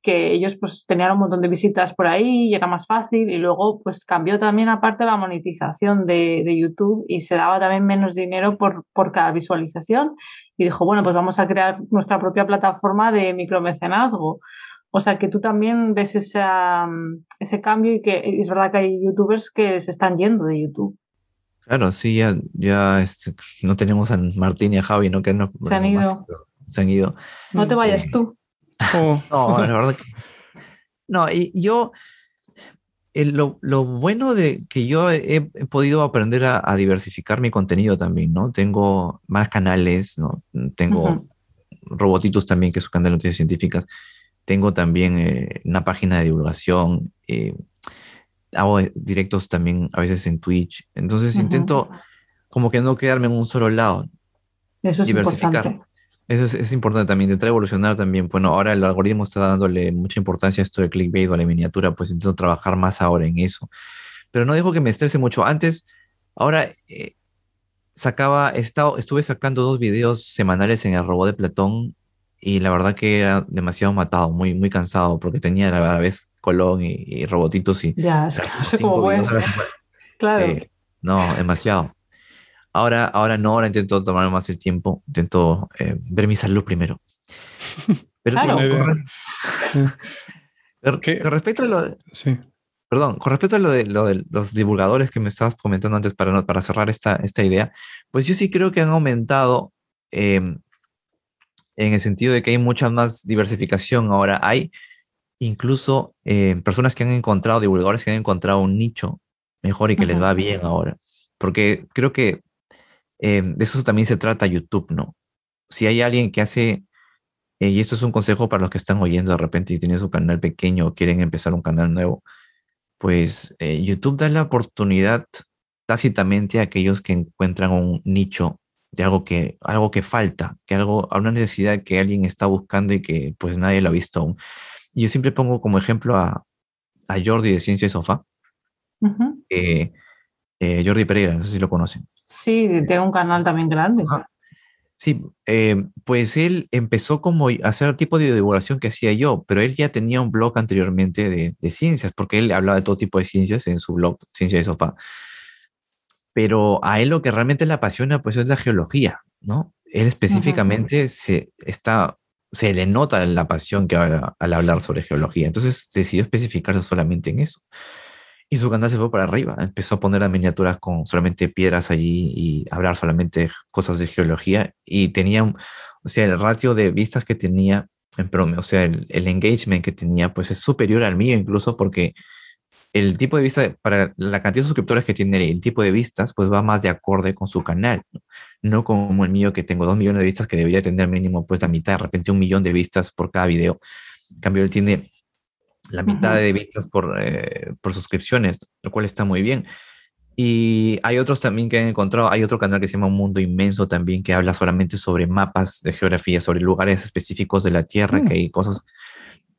que ellos pues tenían un montón de visitas por ahí y era más fácil y luego pues cambió también aparte la monetización de, de YouTube y se daba también menos dinero por, por cada visualización y dijo, bueno, pues vamos a crear nuestra propia plataforma de micromecenazgo. O sea, que tú también ves ese cambio y que es verdad que hay youtubers que se están yendo de YouTube. Claro, sí, ya, ya este, no tenemos a Martín y a Javi, ¿no? Que no, se han ido. se han ido. No te vayas tú. Oh. No, la verdad que. No, y yo. lo, bueno de que yo he, podido aprender a, diversificar mi contenido también, ¿no? Tengo más canales, ¿no? Tengo robotitos también, que es su canal de noticias científicas. Tengo también eh, una página de divulgación. Eh, hago directos también a veces en Twitch. Entonces intento como que no quedarme en un solo lado. Eso es importante. Eso es, importante también, intentar evolucionar también. Bueno, ahora el algoritmo está dándole mucha importancia a esto de clickbait o a la miniatura, pues intento trabajar más ahora en eso. Pero no dejo que me estrese mucho. Antes, ahora eh, sacaba, estado, estuve sacando dos videos semanales en el robot de Platón y la verdad que era demasiado matado, muy, muy cansado, porque tenía a la vez Colón y, Robotitos y... Ya, es que no sé cómo fue. Claro. no, demasiado. Ahora, ahora no, ahora intento tomar más el tiempo, intento eh, ver mi salud primero. [LAUGHS] Pero sí, [LAUGHS] con, respecto a lo de, sí. Perdón, con respecto a lo de, lo de, los divulgadores que me estabas comentando antes para, para cerrar esta, esta idea, pues yo sí creo que han aumentado eh, en el sentido de que hay mucha más diversificación ahora. Hay incluso eh, personas que han encontrado, divulgadores que han encontrado un nicho mejor y que les va bien ahora. Porque creo que eh, de eso también se trata YouTube, ¿no? Si hay alguien que hace, eh, y esto es un consejo para los que están oyendo de repente y tienen su canal pequeño o quieren empezar un canal nuevo, pues YouTube da la oportunidad tácitamente a aquellos que encuentran un nicho de algo que, algo que falta, que algo, a una necesidad que alguien está buscando y que pues nadie lo ha visto aún. Yo siempre pongo como ejemplo a, a Jordi de Ciencia y Sofá. Eh, Jordi Pereira, no sé si lo conocen. Sí, tiene un canal también grande. Sí, eh, pues él empezó como a hacer el tipo de divulgación que hacía yo, pero él ya tenía un blog anteriormente de, de, ciencias, porque él hablaba de todo tipo de ciencias en su blog, Ciencia de Sofá pero a él lo que realmente le apasiona pues es la geología, ¿no? Él específicamente se está se le nota la pasión que habla al hablar sobre geología. Entonces decidió especificarse solamente en eso. Y su canal se fue para arriba. Empezó a poner las miniaturas con solamente piedras allí y hablar solamente cosas de geología. Y tenía, o sea, el ratio de vistas que tenía, en promedio, o sea, el, el, engagement que tenía, pues es superior al mío incluso porque el tipo de vista, para la cantidad de suscriptores que tiene el tipo de vistas, pues va más de acorde con su canal, no, como el mío que tengo dos millones de vistas que debería tener mínimo pues la mitad, de repente un millón de vistas por cada video. En cambio, él tiene la mitad de vistas por, eh, por suscripciones, lo cual está muy bien. Y hay otros también que han encontrado, hay otro canal que se llama Un Mundo Inmenso también, que habla solamente sobre mapas de geografía, sobre lugares específicos de la Tierra, mm. que hay cosas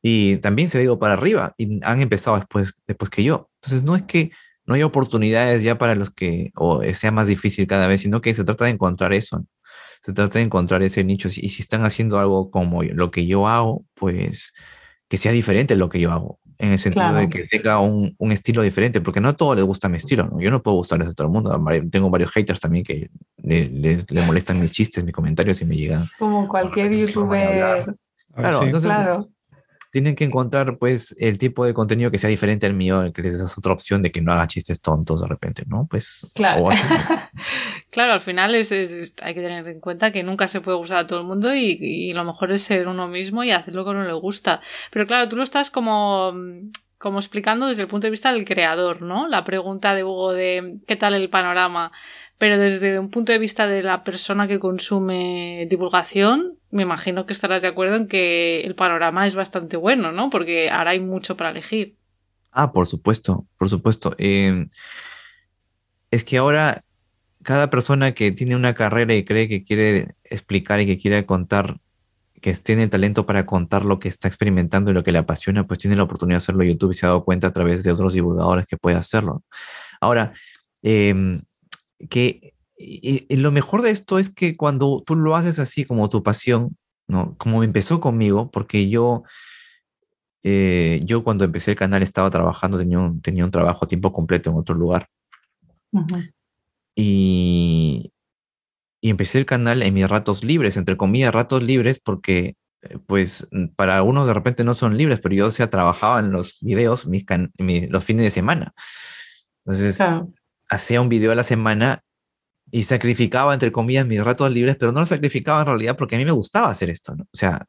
y también se ha ido para arriba y han empezado después, después que yo. Entonces no es que no haya oportunidades ya para los que o sea más difícil cada vez, sino que se trata de encontrar eso. Se trata de encontrar ese nicho y si están haciendo algo como lo que yo hago, pues que sea diferente lo que yo hago, en el sentido de que tenga un, un, estilo diferente, porque no a todos les gusta mi estilo, ¿no? Yo no puedo gustarles a todo el mundo, tengo varios haters también que les, molestan mis chistes, mis comentarios y me llegan. Como cualquier youtuber. Claro, entonces claro tienen que encontrar pues el tipo de contenido que sea diferente al mío, que les das otra opción de que no haga chistes tontos de repente, ¿no? Pues claro, [LAUGHS] claro al final es, hay que tener en cuenta que nunca se puede gustar a todo el mundo y, lo mejor es ser uno mismo y hacer lo que uno le gusta. Pero claro, tú lo estás como como explicando desde el punto de vista del creador, ¿no? La pregunta de Hugo de qué tal el panorama. Pero desde un punto de vista de la persona que consume divulgación, me imagino que estarás de acuerdo en que el panorama es bastante bueno, ¿no? Porque ahora hay mucho para elegir. Ah, por supuesto, por supuesto. Eh, es que ahora cada persona que tiene una carrera y cree que quiere explicar y que quiere contar, que tiene el talento para contar lo que está experimentando y lo que le apasiona, pues tiene la oportunidad de hacerlo YouTube se ha dado cuenta a través de otros divulgadores que puede hacerlo. Ahora, em, que lo mejor de esto es que cuando tú lo haces así como tu pasión, ¿no? Como empezó conmigo, porque yo, eh, yo cuando empecé el canal estaba trabajando, tenía un, tenía un trabajo a tiempo completo en otro lugar. y, y empecé el canal en mis ratos libres, entre comillas, ratos libres, porque eh, pues para unos de repente no son libres, pero yo, o sea, trabajaba en los videos mis los fines de semana. Entonces, hacía un video a la semana y sacrificaba, entre comillas, mis ratos libres, pero no lo sacrificaba en realidad porque a mí me gustaba hacer esto, ¿no? O sea,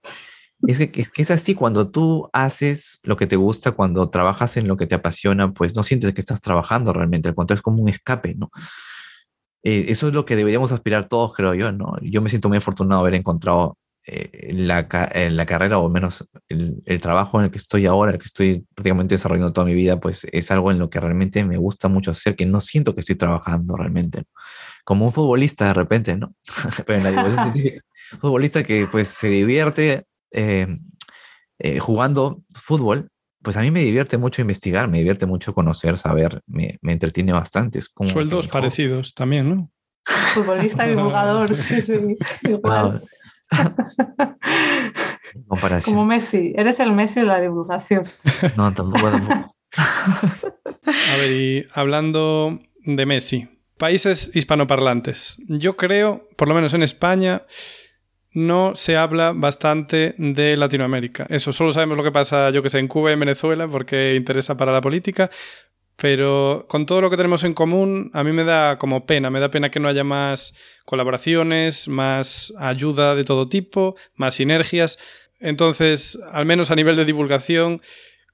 es que, es así, cuando tú haces lo que te gusta, cuando trabajas en lo que te apasiona, pues no sientes que estás trabajando realmente, al contrario, es como un escape, ¿no? Eh, eso es lo que deberíamos aspirar todos, creo yo, ¿no? Yo me siento muy afortunado de haber encontrado eh, la, la, carrera, o menos el, el, trabajo en el que estoy ahora, el que estoy prácticamente desarrollando toda mi vida, pues es algo en lo que realmente me gusta mucho hacer, que no siento que estoy trabajando realmente. Como un futbolista de repente, ¿no? [LAUGHS] Pero en la futbolista que pues se divierte eh, eh, jugando fútbol, pues a mí me divierte mucho investigar, me divierte mucho conocer, saber, me, me entretiene bastante. Es como Sueldos parecidos también, ¿no? Futbolista y divulgador, sí, sí, [LAUGHS] igual. Comparación. Como Messi, eres el Messi de la divulgación. No, tampoco, tampoco. A ver, y hablando de Messi, países hispanoparlantes. Yo creo, por lo menos en España, no se habla bastante de Latinoamérica. Eso, solo sabemos lo que pasa, yo que sé, en Cuba y en Venezuela, porque interesa para la política, pero con todo lo que tenemos en común, a mí me da como pena, me da pena que no haya más colaboraciones, más ayuda de todo tipo, más sinergias. Entonces, al menos a nivel de divulgación,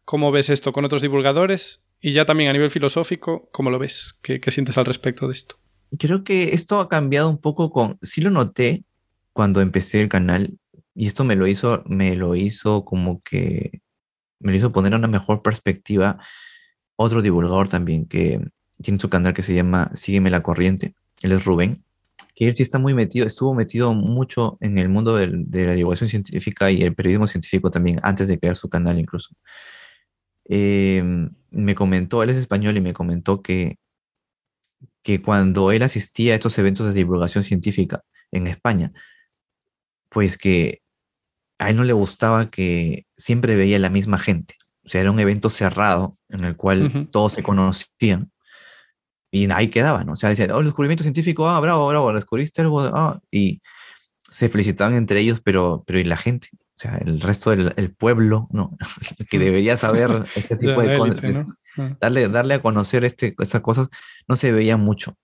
¿cómo ves esto con otros divulgadores? Y ya también a nivel filosófico, ¿cómo lo ves? ¿Qué, sientes al respecto de esto? Creo que esto ha cambiado un poco con, sí lo noté cuando empecé el canal, y esto me lo hizo, me lo hizo como que, me lo hizo poner una mejor perspectiva otro divulgador también que tiene su canal que se llama Sígueme la Corriente. Él es Rubén, que él sí está muy metido, estuvo metido mucho en el mundo de la divulgación científica y el periodismo científico también, antes de crear su canal incluso. Em, me comentó, él es español y me comentó que, que cuando él asistía a estos eventos de divulgación científica en España, pues que a él no le gustaba que siempre veía la misma gente. O sea, era un evento cerrado en el cual todos se conocían y ahí quedaban. ¿no? O sea, decían, oh, el descubrimiento científico, ah, bravo, bravo, descubriste algo, ah, y se felicitaban entre ellos, pero, pero ¿y la gente? O sea, el resto del pueblo, ¿no? [LAUGHS] que debería saber [LAUGHS] este tipo de cosas, ah. darle, darle a conocer este, estas cosas, no se veía mucho.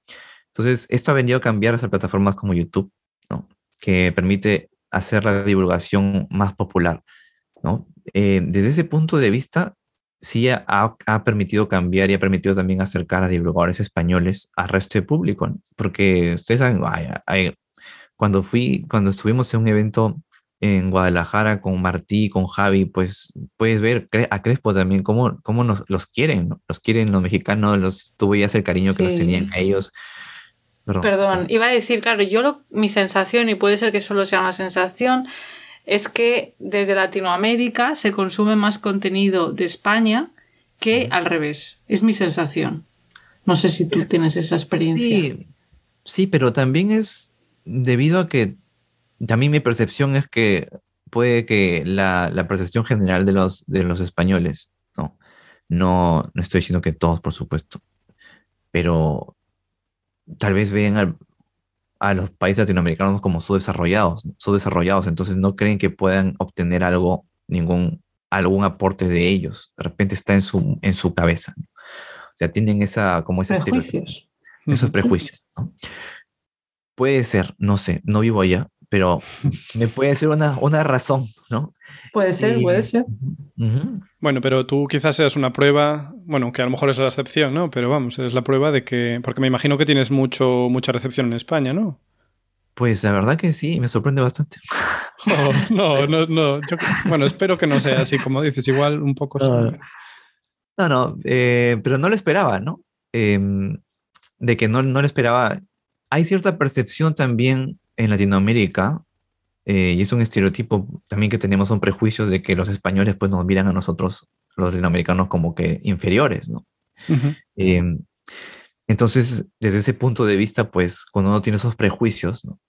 Entonces, esto ha venido a cambiar a plataformas como YouTube, ¿no? Que permite hacer la divulgación más popular, ¿no? Eh, desde ese punto de vista, sí ha, permitido cambiar y ha permitido también acercar a divulgadores españoles al resto del público, porque ustedes saben, cuando fui, cuando estuvimos en un evento en Guadalajara con Martí, con Javi, pues puedes ver a Crespo también cómo, cómo nos, los quieren, los quieren los mexicanos, los, tú veías el cariño que los tenían a ellos. Perdón, iba a decir, claro, yo mi sensación, y puede ser que solo sea una sensación, es que desde Latinoamérica se consume más contenido de España que al revés. Es mi sensación. No sé si tú tienes esa experiencia. Sí, sí, pero también es debido a que también mi percepción es que puede que la, percepción general de los, de los españoles, no, no, no estoy diciendo que todos, por supuesto, pero tal vez vean a los países latinoamericanos como subdesarrollados, subdesarrollados, entonces no creen que puedan obtener algo, ningún, algún aporte de ellos. De repente está en su, en su cabeza. O sea, tienen esa, como ese prejuicios. esos prejuicios. Puede ser, no sé, no vivo allá, pero me puede ser una, una razón, ¿no? Puede ser, puede ser. Bueno, pero tú quizás seas una prueba, bueno, que a lo mejor es la excepción, ¿no? Pero vamos, es la prueba de que, porque me imagino que tienes mucho, mucha recepción en España, ¿no? Pues la verdad que sí, me sorprende bastante. [LAUGHS] no, no, no. bueno, espero que no sea así como dices, igual un poco. No, no, eh, pero no lo esperaba, ¿no? Em, de que no, no lo esperaba. Hay cierta percepción también en Latinoamérica, eh, y es un estereotipo también que tenemos, un prejuicio de que los españoles pues nos miran a nosotros, los latinoamericanos, como que inferiores, ¿no? Em, entonces, desde ese punto de vista, pues cuando uno tiene esos prejuicios, ¿no?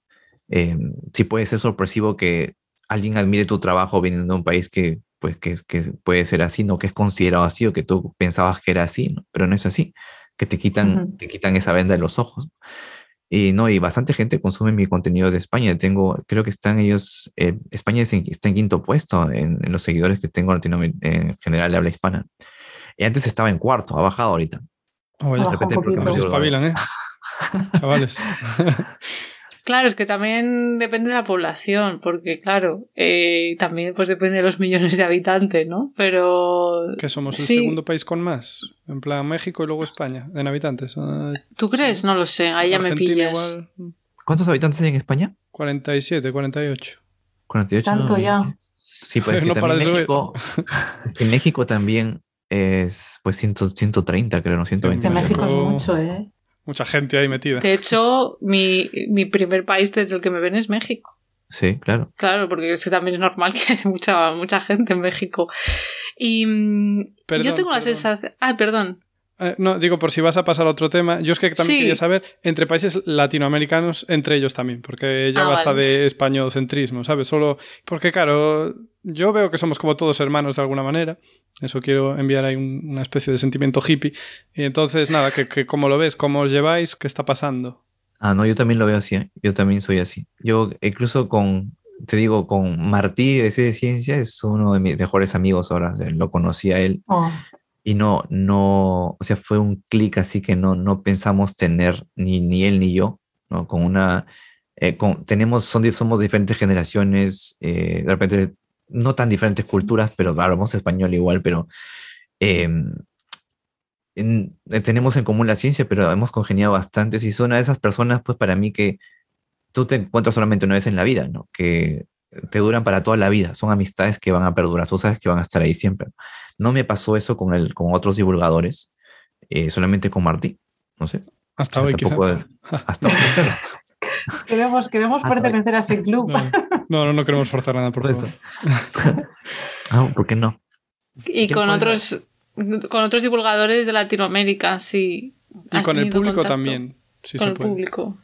Em, sí puede ser sorpresivo que alguien admire tu trabajo viniendo de un país que, pues, que, que puede ser así, no que es considerado así o que tú pensabas que era así, ¿no? pero no es así, que te quitan, te quitan esa venda de los ojos. Y no, y bastante gente consume mi contenido de España. Tengo, creo que están ellos, eh, España está en quinto puesto en, los seguidores que tengo en general de habla hispana. Y antes estaba en cuarto, ha bajado ahorita. Oh, de repente, porque se espabilan, ¿eh? [LAUGHS] Chavales. Claro, es que también depende de la población, porque claro, eh, también pues depende de los millones de habitantes, ¿no? Pero... Que somos el segundo país con más, en plan México y luego España, en habitantes. ¿Tú crees? No lo sé, ahí ya me pillas. ¿Cuántos habitantes hay en España? 47, 48. 48. Tanto ya. Sí, pues que [LAUGHS] también México, en México también es pues 130, creo, no 120. En México es mucho, ¿eh? Mucha gente ahí metida. De hecho, mi, primer país desde el que me ven es México. Sí, claro. Claro, porque es que también es normal que haya mucha, mucha gente en México. Y, yo tengo la sensación... Ah, perdón. Eh, no, digo, por si vas a pasar a otro tema, yo es que también quería saber, entre países latinoamericanos, entre ellos también, porque ya ah, basta de españolocentrismo, ¿sabes? Solo, porque claro, yo veo que somos como todos hermanos de alguna manera, eso quiero enviar ahí una especie de sentimiento hippie, y entonces nada, que, que cómo lo ves, cómo os lleváis, qué está pasando. Ah, no, yo también lo veo así, ¿eh? yo también soy así. Yo incluso con, te digo, con Martí de C de Ciencia, es uno de mis mejores amigos ahora, lo conocí a él. Oh y no, no, o sea, fue un clic así que no, no pensamos tener ni, ni él ni yo, ¿no? Con una, eh, con, tenemos, son, somos diferentes generaciones, eh, de repente no tan diferentes culturas, pero hablamos español igual, pero em, eh, tenemos en común la ciencia, pero hemos congeniado bastante y son una de esas personas, pues para mí que tú te encuentras solamente una vez en la vida, ¿no? Que te duran para toda la vida, son amistades que van a perdurar, tú sabes que van a estar ahí siempre. No me pasó eso con, el, con otros divulgadores, eh, solamente con Martí, no sé. Hasta hoy, quizá. [LAUGHS] hasta hoy. [LAUGHS] queremos queremos pertenecer a ese club. No, no, no, queremos forzar nada, por favor. [LAUGHS] ah, ¿Por qué no? Y con otros, con otros divulgadores de Latinoamérica, sí. Y con el público también. Sí con el público.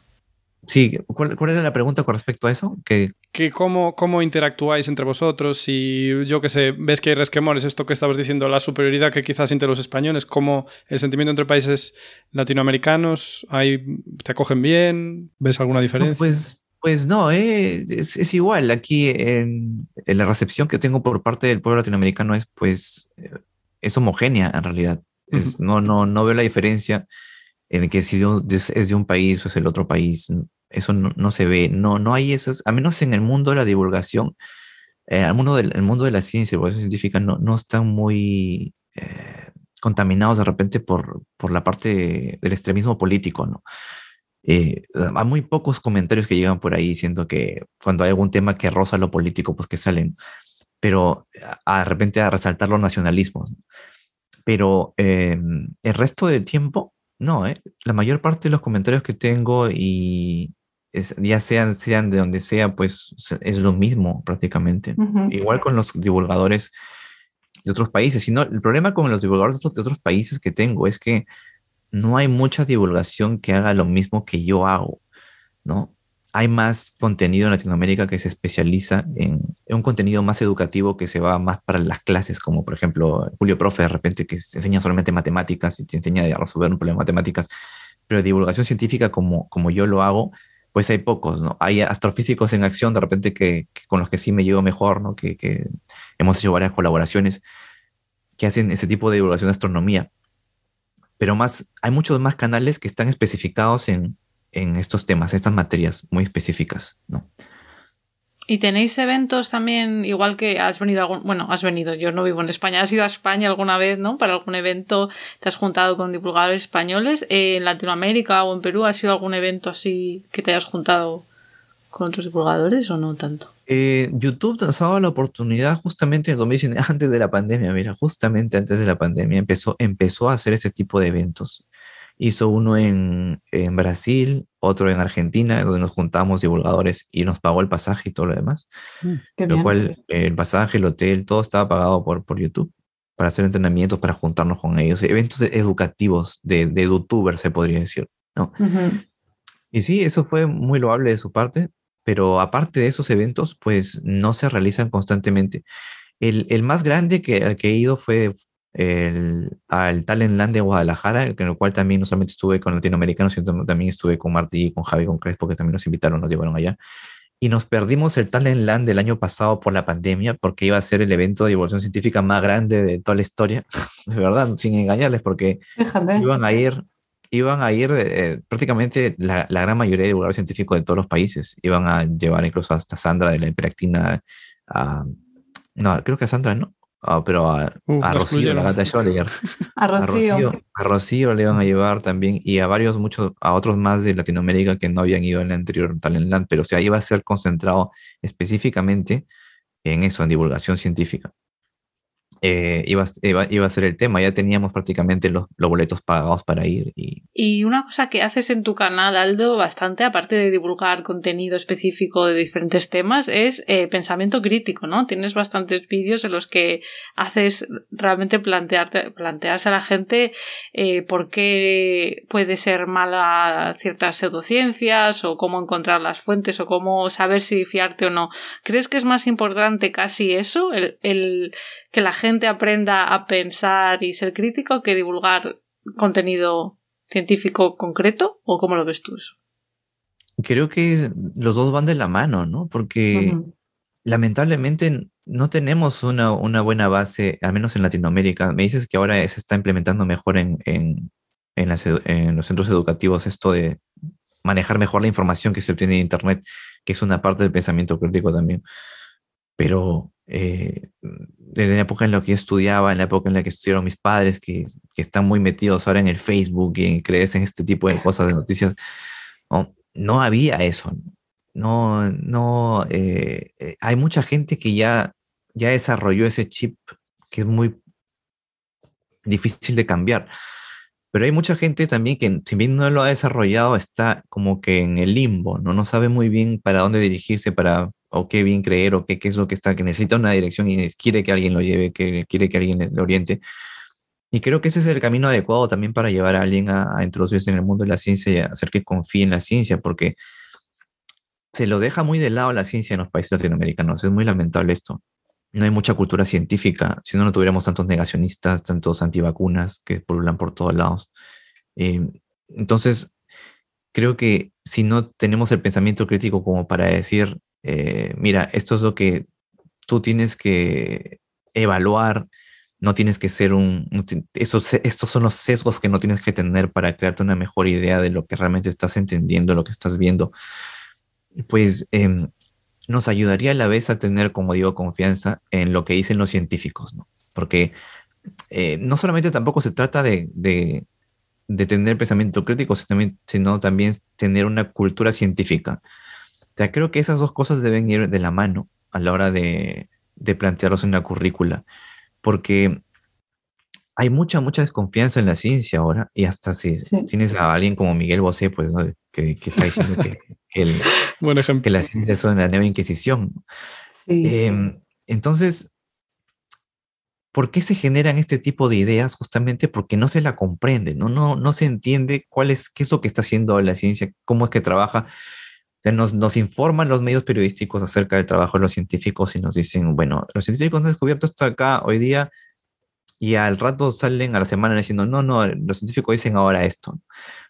Sí, ¿cuál, era la pregunta con respecto a eso? Que, cómo, cómo, interactuáis entre vosotros, si yo que sé, ves que hay resquemores, esto que estabas diciendo, la superioridad que quizás entre los españoles, cómo el sentimiento entre países latinoamericanos, hay, ¿te acogen bien? ¿Ves alguna diferencia? pues, pues no, eh, es, igual. Aquí en, la recepción que tengo por parte del pueblo latinoamericano es pues es homogénea en realidad. no, no, no veo la diferencia en que si es de un país o es el otro país eso no, se ve, no, no hay esas, a menos en el mundo de la divulgación, eh, el, mundo del, mundo de la ciencia y la científica no, no están muy eh, contaminados de repente por, por la parte del extremismo político, ¿no? Eh, hay muy pocos comentarios que llegan por ahí diciendo que cuando hay algún tema que roza lo político, pues que salen, pero a, de repente a resaltar los nacionalismos. Pero el resto del tiempo, no, la mayor parte de los comentarios que tengo y, ya sean, sean de donde sea, pues es lo mismo prácticamente. Igual con los divulgadores de otros países. Sino, el problema con los divulgadores de otros, países que tengo es que no hay mucha divulgación que haga lo mismo que yo hago, ¿no? Hay más contenido en Latinoamérica que se especializa en, un contenido más educativo que se va más para las clases, como por ejemplo Julio Profe de repente que enseña solamente matemáticas y te enseña a resolver un problema de matemáticas, pero divulgación científica como, como yo lo hago, pues hay pocos, ¿no? Hay astrofísicos en acción de repente que, con los que sí me llevo mejor, ¿no? Que, hemos hecho varias colaboraciones que hacen ese tipo de divulgación de astronomía. Pero más, hay muchos más canales que están especificados en, estos temas, estas materias muy específicas, ¿no? ¿Y tenéis eventos también, igual que has venido algún, bueno, has venido, yo no vivo en España, has ido a España alguna vez, ¿no? Para algún evento, te has juntado con divulgadores españoles, en Latinoamérica o en Perú, ¿ha sido algún evento así que te hayas juntado con otros divulgadores o no tanto? Eh, YouTube nos ha dado la oportunidad justamente en 2019, antes de la pandemia, mira, justamente antes de la pandemia empezó, empezó a hacer ese tipo de eventos. Hizo uno en, en, Brasil, otro en Argentina, donde nos juntamos divulgadores y nos pagó el pasaje y todo lo demás. Mm, lo cual, el pasaje, el hotel, todo estaba pagado por, por YouTube para hacer entrenamientos, para juntarnos con ellos. Eventos educativos de, de youtubers, se podría decir. ¿no? Y sí, eso fue muy loable de su parte, pero aparte de esos eventos, pues no se realizan constantemente. El, el más grande que, al que he ido fue, el, al Talentland de Guadalajara, en el cual también no solamente estuve con latinoamericanos, sino también estuve con Martí, con Javi, con Crespo, que también nos invitaron, nos llevaron allá. Y nos perdimos el Talentland del año pasado por la pandemia, porque iba a ser el evento de divulgación científica más grande de toda la historia, [LAUGHS] de verdad, sin engañarles, porque iban a ir iban a ir eh, prácticamente la, la, gran mayoría de divulgadores científicos de todos los países. Iban a llevar incluso hasta Sandra de la hiperactina, a, no, creo que a Sandra no, Oh, pero [LAUGHS] a, a Rocío, la gata Schrödinger. a Rocío. A Rocío le iban a llevar también y a varios, muchos, a otros más de Latinoamérica que no habían ido en el anterior Talentland, pero o sea, iba a ser concentrado específicamente en eso, en divulgación científica. Eh, iba, iba, a ser el tema. Ya teníamos prácticamente los, los, boletos pagados para ir. Y... y una cosa que haces en tu canal, Aldo, bastante, aparte de divulgar contenido específico de diferentes temas, es eh, pensamiento crítico, ¿no? Tienes bastantes vídeos en los que haces realmente plantearte, plantearse a la gente eh, por qué puede ser mala ciertas pseudociencias o cómo encontrar las fuentes o cómo saber si fiarte o no. ¿Crees que es más importante casi eso? el, el que la aprenda a pensar y ser crítico que divulgar contenido científico concreto? ¿O cómo lo ves tú eso? Creo que los dos van de la mano, ¿no? Porque lamentablemente no tenemos una, una, buena base, al menos en Latinoamérica. Me dices que ahora se está implementando mejor en, en, en, en los centros educativos esto de manejar mejor la información que se obtiene de Internet, que es una parte del pensamiento crítico también. Pero eh, en la época en la que yo estudiaba, en la época en la que estudiaron mis padres, que, que están muy metidos ahora en el Facebook y en creerse en este tipo de cosas, de noticias, no, no había eso. No, no, eh, eh, hay mucha gente que ya, ya desarrolló ese chip que es muy difícil de cambiar. Pero hay mucha gente también que, si bien no lo ha desarrollado, está como que en el limbo, ¿no? No sabe muy bien para dónde dirigirse, para, o qué bien creer, o qué, qué es lo que está, que necesita una dirección y quiere que alguien lo lleve, que quiere que alguien lo oriente. Y creo que ese es el camino adecuado también para llevar a alguien a, introducirse en el mundo de la ciencia y hacer que confíe en la ciencia, porque se lo deja muy de lado la ciencia en los países latinoamericanos. Es muy lamentable esto. No hay mucha cultura científica. Si no, no tuviéramos tantos negacionistas, tantos antivacunas que pululan por todos lados. Eh, entonces, creo que si no tenemos el pensamiento crítico como para decir, eh, mira, esto es lo que tú tienes que evaluar, no tienes que ser un... estos, estos son los sesgos que no tienes que tener para crearte una mejor idea de lo que realmente estás entendiendo, lo que estás viendo. Pues em, nos ayudaría a la vez a tener, como digo, confianza en lo que dicen los científicos, ¿no? Porque eh, no solamente tampoco se trata de, de, de tener pensamiento crítico, sino también tener una cultura científica sea, creo que esas dos cosas deben ir de la mano a la hora de, de plantearlos en la currícula, porque hay mucha, mucha desconfianza en la ciencia ahora, y hasta si tienes a alguien como Miguel Bosé, pues, que, que, está diciendo que, el, [LAUGHS] que, la ciencia es una nueva inquisición. Em, entonces, ¿por qué se generan este tipo de ideas? Justamente porque no se la comprende, ¿no? No, no se entiende cuál es, qué es lo que está haciendo la ciencia, cómo es que trabaja nos, nos, informan los medios periodísticos acerca del trabajo de los científicos y nos dicen, bueno, los científicos han descubierto esto acá hoy día y al rato salen a la semana diciendo, no, no, los científicos dicen ahora esto,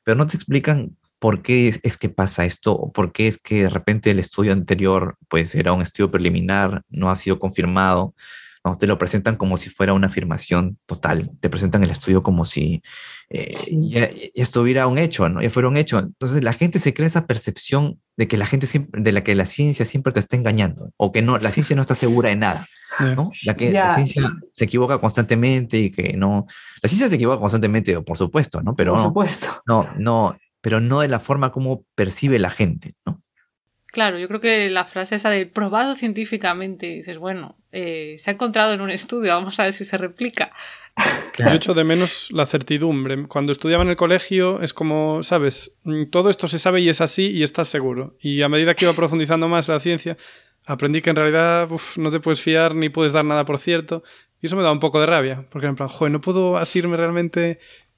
pero no te explican por qué es, que pasa esto, o por qué es que de repente el estudio anterior pues era un estudio preliminar, no ha sido confirmado, te lo presentan como si fuera una afirmación total, te presentan el estudio como si eh, ya, estuviera un hecho, ¿no? ya fuera un hecho. Entonces la gente se crea esa percepción de que la gente siempre, de la que la ciencia siempre te está engañando, o que no, la ciencia no está segura de nada, ¿no? La que la ciencia se equivoca constantemente y que no, la ciencia se equivoca constantemente, por supuesto, ¿no? Pero por supuesto. no, no, pero no de la forma como percibe la gente, ¿no? Claro, yo creo que la frase esa de probado científicamente, dices, bueno, eh, se ha encontrado en un estudio, vamos a ver si se replica. Yo echo de menos la certidumbre. Cuando estudiaba en el colegio es como, sabes, mm, todo esto se sabe y es así y estás seguro. Y a medida que iba profundizando más la ciencia, aprendí que en realidad no te puedes fiar ni puedes dar nada por cierto. Y eso me da un poco de rabia, porque en plan, joder, no puedo asirme realmente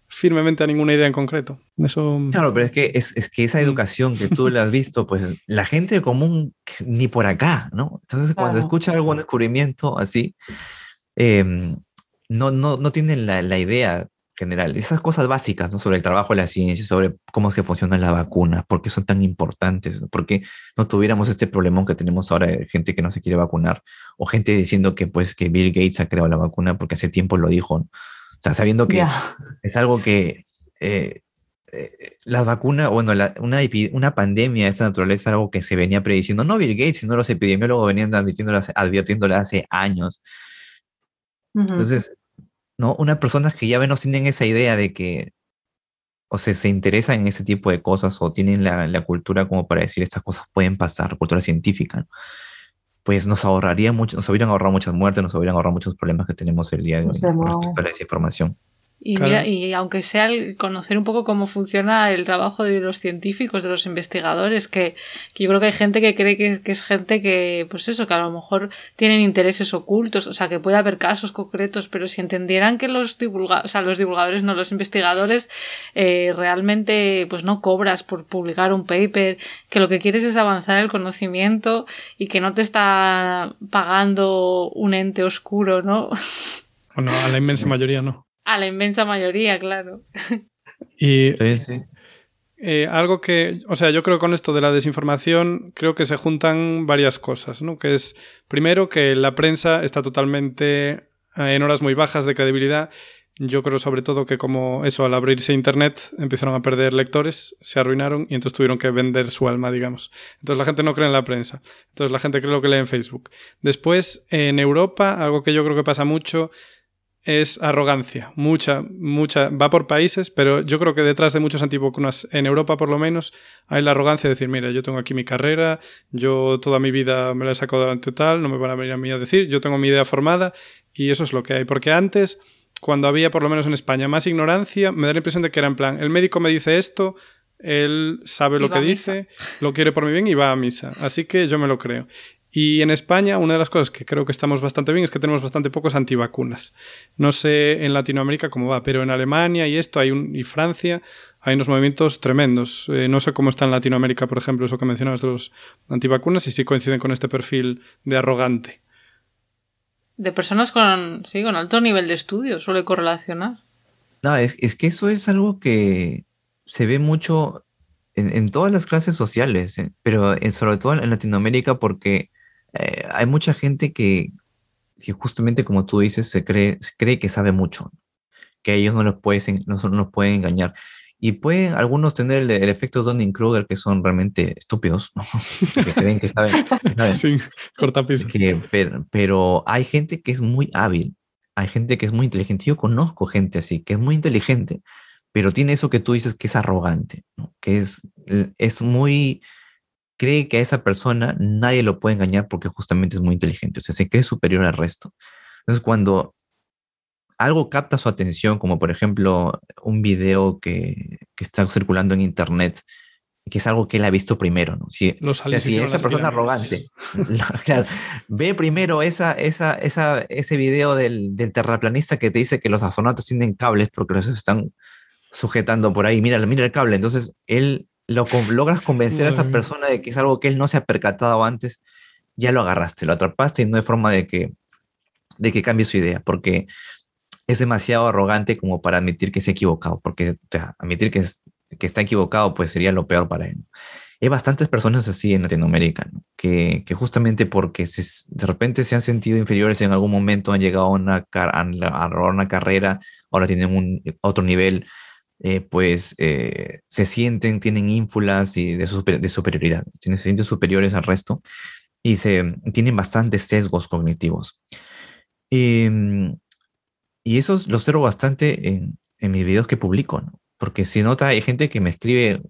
firmemente a ninguna idea en concreto. Eso... Claro, pero es que, es, que esa educación que tú la has visto, pues la gente común ni por acá, ¿no? Entonces cuando escucha algún descubrimiento así, em, no, no, no tienen la, la, idea general, esas cosas básicas, ¿no? Sobre el trabajo de la ciencia, sobre cómo es que funcionan las vacunas, por qué son tan importantes, por qué no tuviéramos este problemón que tenemos ahora de gente que no se quiere vacunar, o gente diciendo que, pues, que Bill Gates ha creado la vacuna porque hace tiempo lo dijo, ¿no? O sea, sabiendo que es algo que eh, eh, las vacunas, bueno, una, una, pandemia de esta naturaleza es algo que se venía prediciendo, no Bill Gates, sino los epidemiólogos venían advirtiéndole hace años. Entonces, ¿no? Unas personas que ya menos tienen esa idea de que, o sea, se interesan en ese tipo de cosas o tienen la, la cultura como para decir estas cosas pueden pasar, cultura científica, ¿no? Pues nos ahorraría mucho, nos hubieran ahorrado muchas muertes, nos hubieran ahorrado muchos problemas que tenemos el día de hoy con respecto a esa información. Y, mira, y aunque sea el conocer un poco cómo funciona el trabajo de los científicos, de los investigadores, que, que yo creo que hay gente que cree que es, que es, gente que, pues eso, que a lo mejor tienen intereses ocultos, o sea, que puede haber casos concretos, pero si entendieran que los divulgadores, o sea, los divulgadores, no los investigadores, eh, realmente, pues no cobras por publicar un paper, que lo que quieres es avanzar el conocimiento y que no te está pagando un ente oscuro, ¿no? Bueno, a la inmensa mayoría no. A la inmensa mayoría, claro. Y eh, algo que, o sea, yo creo que con esto de la desinformación, creo que se juntan varias cosas, ¿no? Que es, primero, que la prensa está totalmente eh, en horas muy bajas de credibilidad. Yo creo sobre todo que como eso, al abrirse Internet, empezaron a perder lectores, se arruinaron y entonces tuvieron que vender su alma, digamos. Entonces la gente no cree en la prensa. Entonces la gente cree lo que lee en Facebook. Después, en Europa, algo que yo creo que pasa mucho es arrogancia, mucha, mucha, va por países, pero yo creo que detrás de muchos antivacunas, en Europa por lo menos, hay la arrogancia de decir, mira, yo tengo aquí mi carrera, yo toda mi vida me la he sacado delante tal, no me van a venir a mí a decir, yo tengo mi idea formada y eso es lo que hay, porque antes, cuando había por lo menos en España más ignorancia, me da la impresión de que era en plan, el médico me dice esto, él sabe lo que dice, lo quiere por mi bien y va a misa, así que yo me lo creo. Y en España, una de las cosas que creo que estamos bastante bien es que tenemos bastante pocos antivacunas. No sé en Latinoamérica cómo va, pero en Alemania y esto hay un, y Francia hay unos movimientos tremendos. Eh, no sé cómo está en Latinoamérica, por ejemplo, eso que mencionabas de los antivacunas y si coinciden con este perfil de arrogante. De personas con, sí, con alto nivel de estudio suele correlacionar. No, es, es que eso es algo que se ve mucho en, en todas las clases sociales, eh, pero sobre todo en Latinoamérica porque eh, hay mucha gente que, justamente como tú dices, se cree, cree que sabe mucho, que ellos no los pueden, no, nos pueden engañar. Y pueden algunos tener el, efecto Donning-Kruger que son realmente estúpidos, [LAUGHS] que creen que saben. Sí, corta pero, pero, hay gente que es muy hábil, hay gente que es muy inteligente. Yo conozco gente así, que es muy inteligente, pero tiene eso que tú dices que es arrogante, que es, es muy cree que a esa persona nadie lo puede engañar porque justamente es muy inteligente, o sea, se cree superior al resto. Entonces, cuando algo capta su atención, como por ejemplo un video que, que está circulando en internet, que es algo que él ha visto primero, ¿no? Si, si esa persona arrogante [LAUGHS] ve primero esa, esa, esa, ese video del, del, terraplanista que te dice que los astronautas tienen cables porque los están sujetando por ahí, mira, mira el cable, entonces él lo, logras convencer a esa persona de que es algo que él no se ha percatado antes, ya lo agarraste, lo atrapaste y no hay forma de que, de que cambie su idea, porque es demasiado arrogante como para admitir que se ha equivocado, porque admitir que, que está equivocado pues sería lo peor para él. hay bastantes personas así en Latinoamérica, que, que, justamente porque de repente se han sentido inferiores en algún momento, han llegado a una, a una carrera, ahora tienen un otro nivel, eh, pues eh, se sienten, tienen ínfulas y de, de superioridad, se sienten superiores al resto y se, tienen bastantes sesgos cognitivos. Y, y eso lo observo bastante en, en mis videos que publico, porque si nota, hay gente que me escribe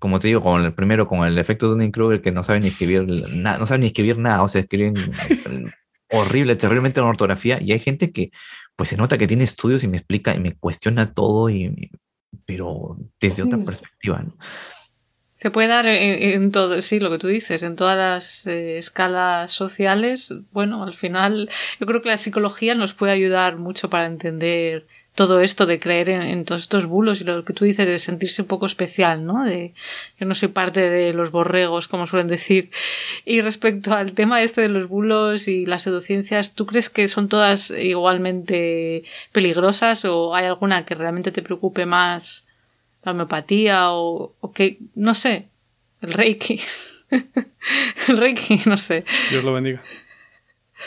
como te digo, con el primero, con el efecto de un Kruger que no sabe ni escribir nada, no sabe ni escribir nada, o sea, escriben [LAUGHS] horrible, terriblemente en ortografía, y hay gente que pues se nota que tiene estudios y me explica y me cuestiona todo, y, pero desde otra perspectiva, ¿no? Se puede dar en, todo, sí, lo que tú dices, en todas las eh, escalas sociales. Bueno, al final yo creo que la psicología nos puede ayudar mucho para entender todo esto de creer en, todos estos bulos y lo que tú dices de sentirse un poco especial, ¿no? De que no soy parte de los borregos, como suelen decir. Y respecto al tema este de los bulos y las pseudociencias, ¿tú crees que son todas igualmente peligrosas o hay alguna que realmente te preocupe más la homeopatía o, o que, no sé, el reiki? [LAUGHS] el reiki, no sé. Dios lo bendiga.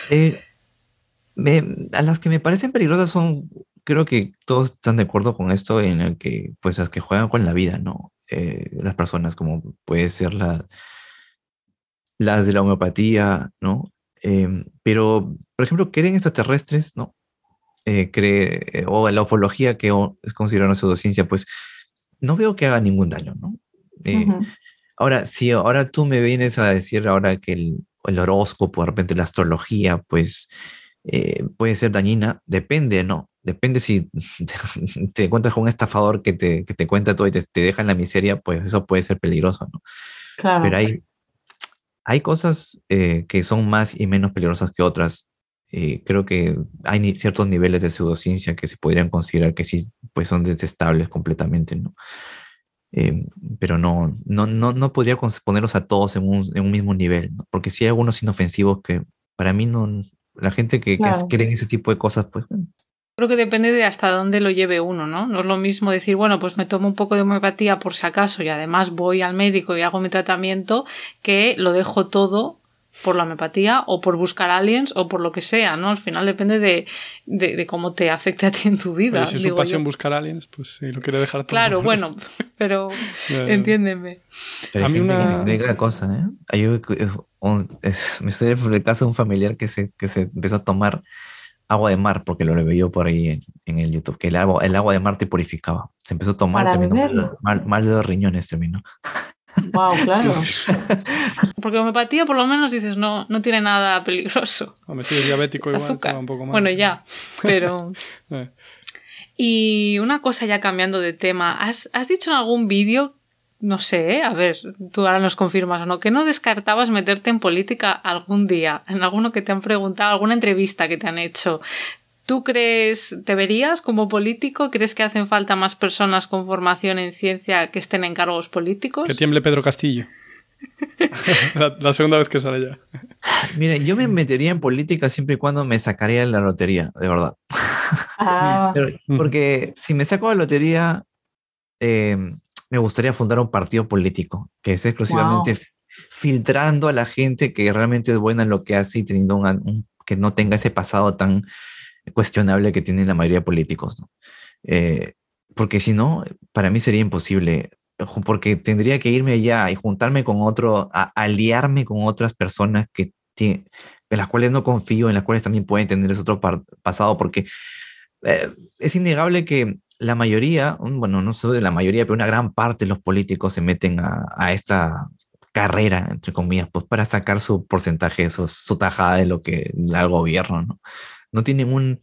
Eh, a las que me parecen peligrosas son creo que todos están de acuerdo con esto en el que, pues, las que juegan con la vida, ¿no? Eh, las personas como puede ser la, las de la homeopatía, ¿no? Em, pero, por ejemplo, creen extraterrestres, ¿no? Eh, cree, eh, o la ufología que es considerada una pseudociencia, pues no veo que haga ningún daño, ¿no? Ahora, si ahora tú me vienes a decir ahora que el, el horóscopo, de repente la astrología, pues puede ser dañina, depende, ¿no? Depende si [LAUGHS] te, encuentras con un estafador que te, que te cuenta todo y te, te, deja en la miseria, pues eso puede ser peligroso, ¿no? Claro. Pero hay, hay cosas eh, que son más y menos peligrosas que otras. Eh, creo que hay ciertos niveles de pseudociencia que se podrían considerar que sí, pues son detestables completamente, ¿no? Eh, pero no, no, no, no podría ponerlos a todos en un, en un mismo nivel, ¿no? porque sí hay algunos inofensivos que para mí no, la gente que, claro. que cree en ese tipo de cosas, pues bueno, Creo que depende de hasta dónde lo lleve uno, ¿no? No es lo mismo decir, bueno, pues me tomo un poco de homeopatía por si acaso y además voy al médico y hago mi tratamiento, que lo dejo todo por la homeopatía o por buscar aliens o por lo que sea, ¿no? Al final depende de, de, cómo te afecte a ti en tu vida. si es su pasión buscar aliens, pues sí, lo quiere dejar todo. Claro, [LAUGHS] bueno, pero entiéndeme. a mí una cosa, ¿eh? Yo, me estoy el caso de un familiar que se, que se empezó a tomar agua de mar, porque lo veo por ahí en, el YouTube, que el agua, el agua de mar te purificaba. Se empezó a tomar, terminó mal, de los riñones, terminó. Wow, [LAUGHS] claro. [LAUGHS] Porque homeopatía, por lo menos dices, no, no tiene nada peligroso. Hombre, si es diabético, igual, azúcar. Un poco más. Bueno, ya, [LAUGHS] pero. Eh. Y una cosa ya cambiando de tema, ¿has, has dicho en algún vídeo no sé, a ver, tú ahora nos confirmas o no, que no descartabas meterte en política algún día, en alguno que te han preguntado, alguna entrevista que te han hecho. ¿Tú crees, te verías como político? ¿Crees que hacen falta más personas con formación en ciencia que estén en cargos políticos? Que tiemble Pedro Castillo. [LAUGHS] la, segunda vez que sale ya. Mire, yo me metería en política siempre y cuando me sacaría la lotería, de verdad. Ah. [LAUGHS] porque si me saco la lotería, eh, me gustaría fundar un partido político que es exclusivamente filtrando a la gente que realmente es buena en lo que hace y teniendo un, que no tenga ese pasado tan cuestionable que tienen la mayoría de políticos. Eh, porque si no, para mí sería imposible, porque tendría que irme allá y juntarme con otro, aliarme con otras personas que en las cuales no confío, en las cuales también pueden tener ese otro pasado, porque eh, es innegable que la mayoría, bueno, no solo de la mayoría, pero una gran parte de los políticos se meten a, esta carrera, entre comillas, pues para sacar su porcentaje, su, su tajada de lo que el gobierno, ¿no? No tienen, un,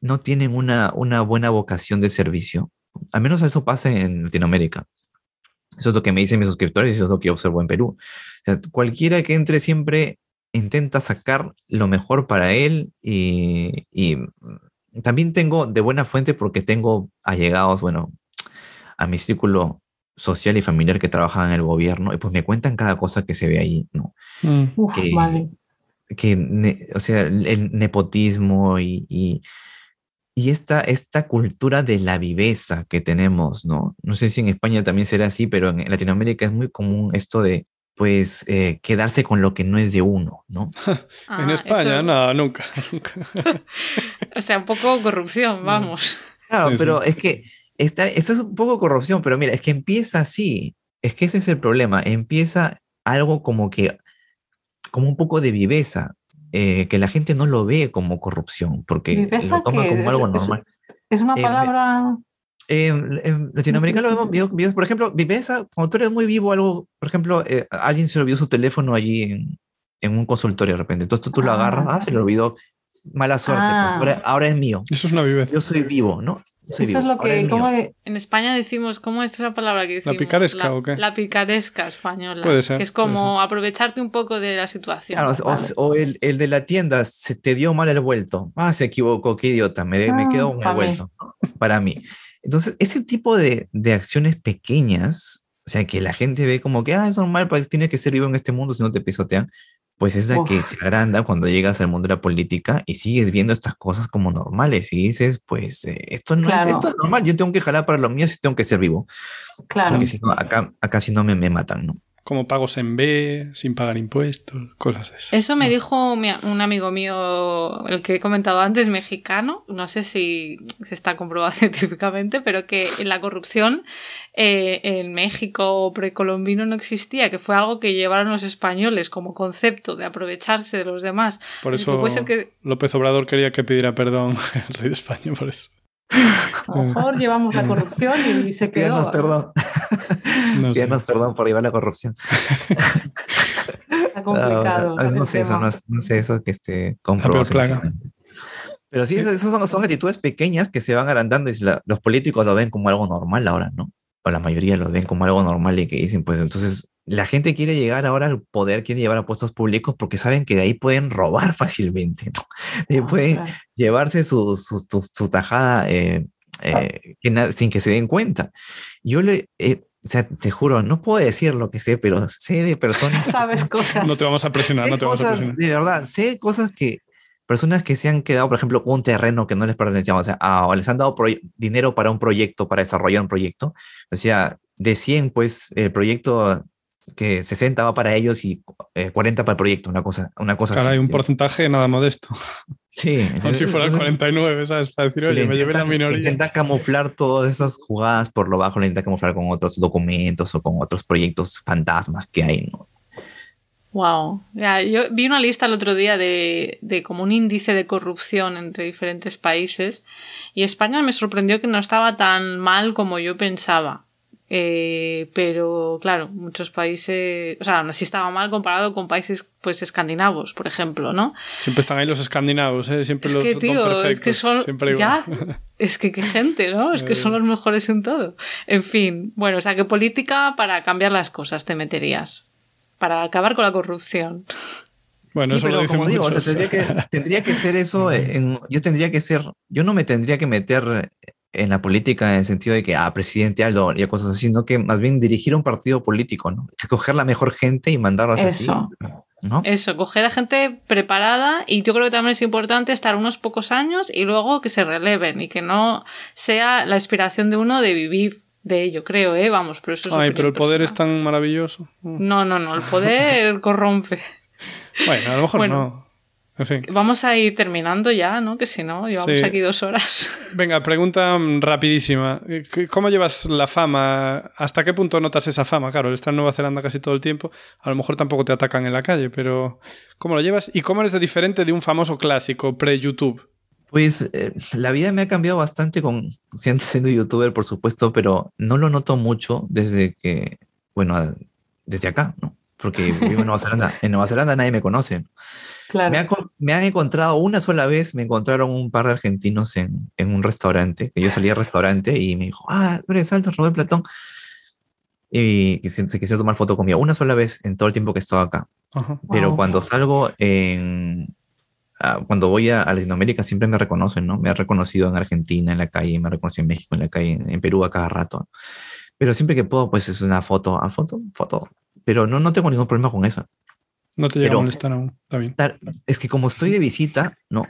no tienen una, una buena vocación de servicio. Al menos eso pasa en Latinoamérica. Eso es lo que me dicen mis suscriptores y eso es lo que observo en Perú. cualquiera que entre siempre intenta sacar lo mejor para él y, y también tengo de buena fuente porque tengo allegados, bueno, a mi círculo social y familiar que trabajan en el gobierno y pues me cuentan cada cosa que se ve ahí, ¿no? Mm. que, vale. que o sea, el nepotismo y, y esta, esta cultura de la viveza que tenemos, ¿no? No sé si en España también será así, pero en Latinoamérica es muy común esto de, pues, eh, quedarse con lo que no es de uno, ¿no? [LAUGHS] en ah, España, no, nunca, [LAUGHS] nunca. [LAUGHS] o sea, un poco corrupción, vamos. Claro, pero es que esta, es un poco corrupción, pero mira, es que empieza así, es que ese es el problema, empieza algo como que, como un poco de viveza, eh, que la gente no lo ve como corrupción, porque lo toma como algo normal. Es, una eh, palabra... en latinoamericano lo vemos, por ejemplo, viveza, cuando tú eres muy vivo, algo, por ejemplo, eh, alguien se olvidó su teléfono allí en, en, un consultorio de repente, entonces tú, lo agarras, ah, se le olvidó, mala suerte, pues, ah. ahora, ahora, es mío. Eso es una viveza. Yo soy vivo, ¿no? Eso es lo que. En España decimos, ¿cómo es esa palabra que decimos? ¿La picaresca o qué? La picaresca española. Puede ser. Que es como aprovecharte un poco de la situación. o, el, el, de la tienda, se te dio mal el vuelto. Ah, se equivocó, qué idiota, me, me ah, quedo con el vuelto. Para mí. Entonces, ese tipo de, de acciones pequeñas, o sea, que la gente ve como que, ah, es normal, pues tienes que ser vivo en este mundo si no te pisotean pues es la que se agranda cuando llegas al mundo de la política y sigues viendo estas cosas como normales y dices, pues eh, esto no es, esto normal, yo tengo que jalar para lo mío si tengo que ser vivo. Claro. Porque si no, acá, acá si no me, me matan, ¿no? Como pagos en B, sin pagar impuestos, cosas así. Eso me dijo un amigo mío, el que he comentado antes, mexicano, no sé si se está comprobado [LAUGHS] científicamente, pero que en la corrupción eh, en México precolombino no existía, que fue algo que llevaron los españoles como concepto de aprovecharse de los demás. Por eso López Obrador quería que pidiera perdón [LAUGHS] al rey de España por eso. A lo mejor llevamos la corrupción y se [LAUGHS] quedó. perdón. No perdón por llevar la corrupción. Está complicado. No, sé eso, no, sé eso que esté comprobado. Pero sí, esas son, son, actitudes pequeñas que se van agrandando y los políticos lo ven como algo normal ahora, ¿no? O la mayoría lo ven como algo normal y que dicen, pues entonces la gente quiere llegar ahora al poder, quiere llevar a puestos públicos porque saben que de ahí pueden robar [LAUGHS] fácilmente, ¿no? De ah, pueden llevarse su, su, tajada eh, eh, sin que se den cuenta. Yo le, eh, o sea, te juro, no puedo decir lo que sé, pero sé de personas. [LAUGHS] Sabes cosas. No te vamos a presionar, no te vamos a presionar. De verdad, sé cosas que personas que se han quedado, por ejemplo, con un terreno que no les pertenecía, o sea, o les han dado dinero para un proyecto, para desarrollar un proyecto. O sea, de 100, pues, el proyecto que 60 va para ellos y 40 eh, para el proyecto, una cosa, una cosa Claro, hay un porcentaje nada modesto. Sí. [LAUGHS] Como si fuera 49, ¿sabes? Para decir, oye, me llevé la minoría. Intenta camuflar todas esas jugadas por lo bajo, le intenta camuflar con otros documentos o con otros proyectos fantasmas que hay, ¿no? Wow. Ya, yo vi una lista el otro día de, de como un índice de corrupción entre diferentes países y España me sorprendió que no estaba tan mal como yo pensaba. Eh, pero claro, muchos países, o sea, aún así estaba mal comparado con países pues escandinavos, por ejemplo, ¿no? Siempre están ahí los escandinavos, ¿eh? Siempre los que, tío, Es que son, ya, [LAUGHS] es que qué gente, ¿no? Es que [LAUGHS] son los mejores en todo. En fin, bueno, o sea, ¿qué política para cambiar las cosas te meterías? Para acabar con la corrupción. Bueno, eso lo como digo, tendría, que, tendría que ser eso, yo tendría que ser, yo no me tendría que meter en la política en el sentido de que, ah, presidente Aldo y cosas así, sino que más bien dirigir un partido político, ¿no? Escoger la mejor gente y mandarlas Eso. así. ¿no? Eso, coger a gente preparada y yo creo que también es importante estar unos pocos años y luego que se releven y que no sea la inspiración de uno de vivir de ello, creo, ¿eh? Vamos, pero eso es Ay, pero el poder es tan maravilloso. No, no, no, el poder [LAUGHS] corrompe. Bueno, a lo mejor no. Vamos a ir terminando ya, ¿no? Que si no, llevamos aquí dos horas. [LAUGHS] Venga, pregunta rapidísima. ¿Cómo llevas la fama? ¿Hasta qué punto notas esa fama? Claro, estar en Nueva Zelanda casi todo el tiempo. A lo mejor tampoco te atacan en la calle, pero ¿cómo lo llevas? ¿Y cómo eres de diferente de un famoso clásico pre-YouTube? Pues eh, la vida me ha cambiado bastante con [LAUGHS] siendo youtuber, por supuesto, pero no lo noto mucho desde que, bueno, desde acá, ¿no? Porque vivo en Nueva [LAUGHS] Zelanda. En Nueva Zelanda nadie me conoce. Me, han, encontrado una sola vez, me encontraron un par de argentinos en, un restaurante, que yo salí al restaurante y me dijo, ah, tú eres Alto, Rubén Platón. Y, se, quisieron tomar foto conmigo una sola vez en todo el tiempo que he estado acá. Pero cuando salgo en, ah, cuando voy a, Latinoamérica siempre me reconocen, ¿no? Me ha reconocido en Argentina, en la calle, me ha reconocido en México, en la calle, en, Perú a cada rato. Pero siempre que puedo, pues es una foto, a foto, foto. Pero no, no tengo ningún problema con eso. No te llega a molestar aún, está bien. Es que como estoy de visita, no.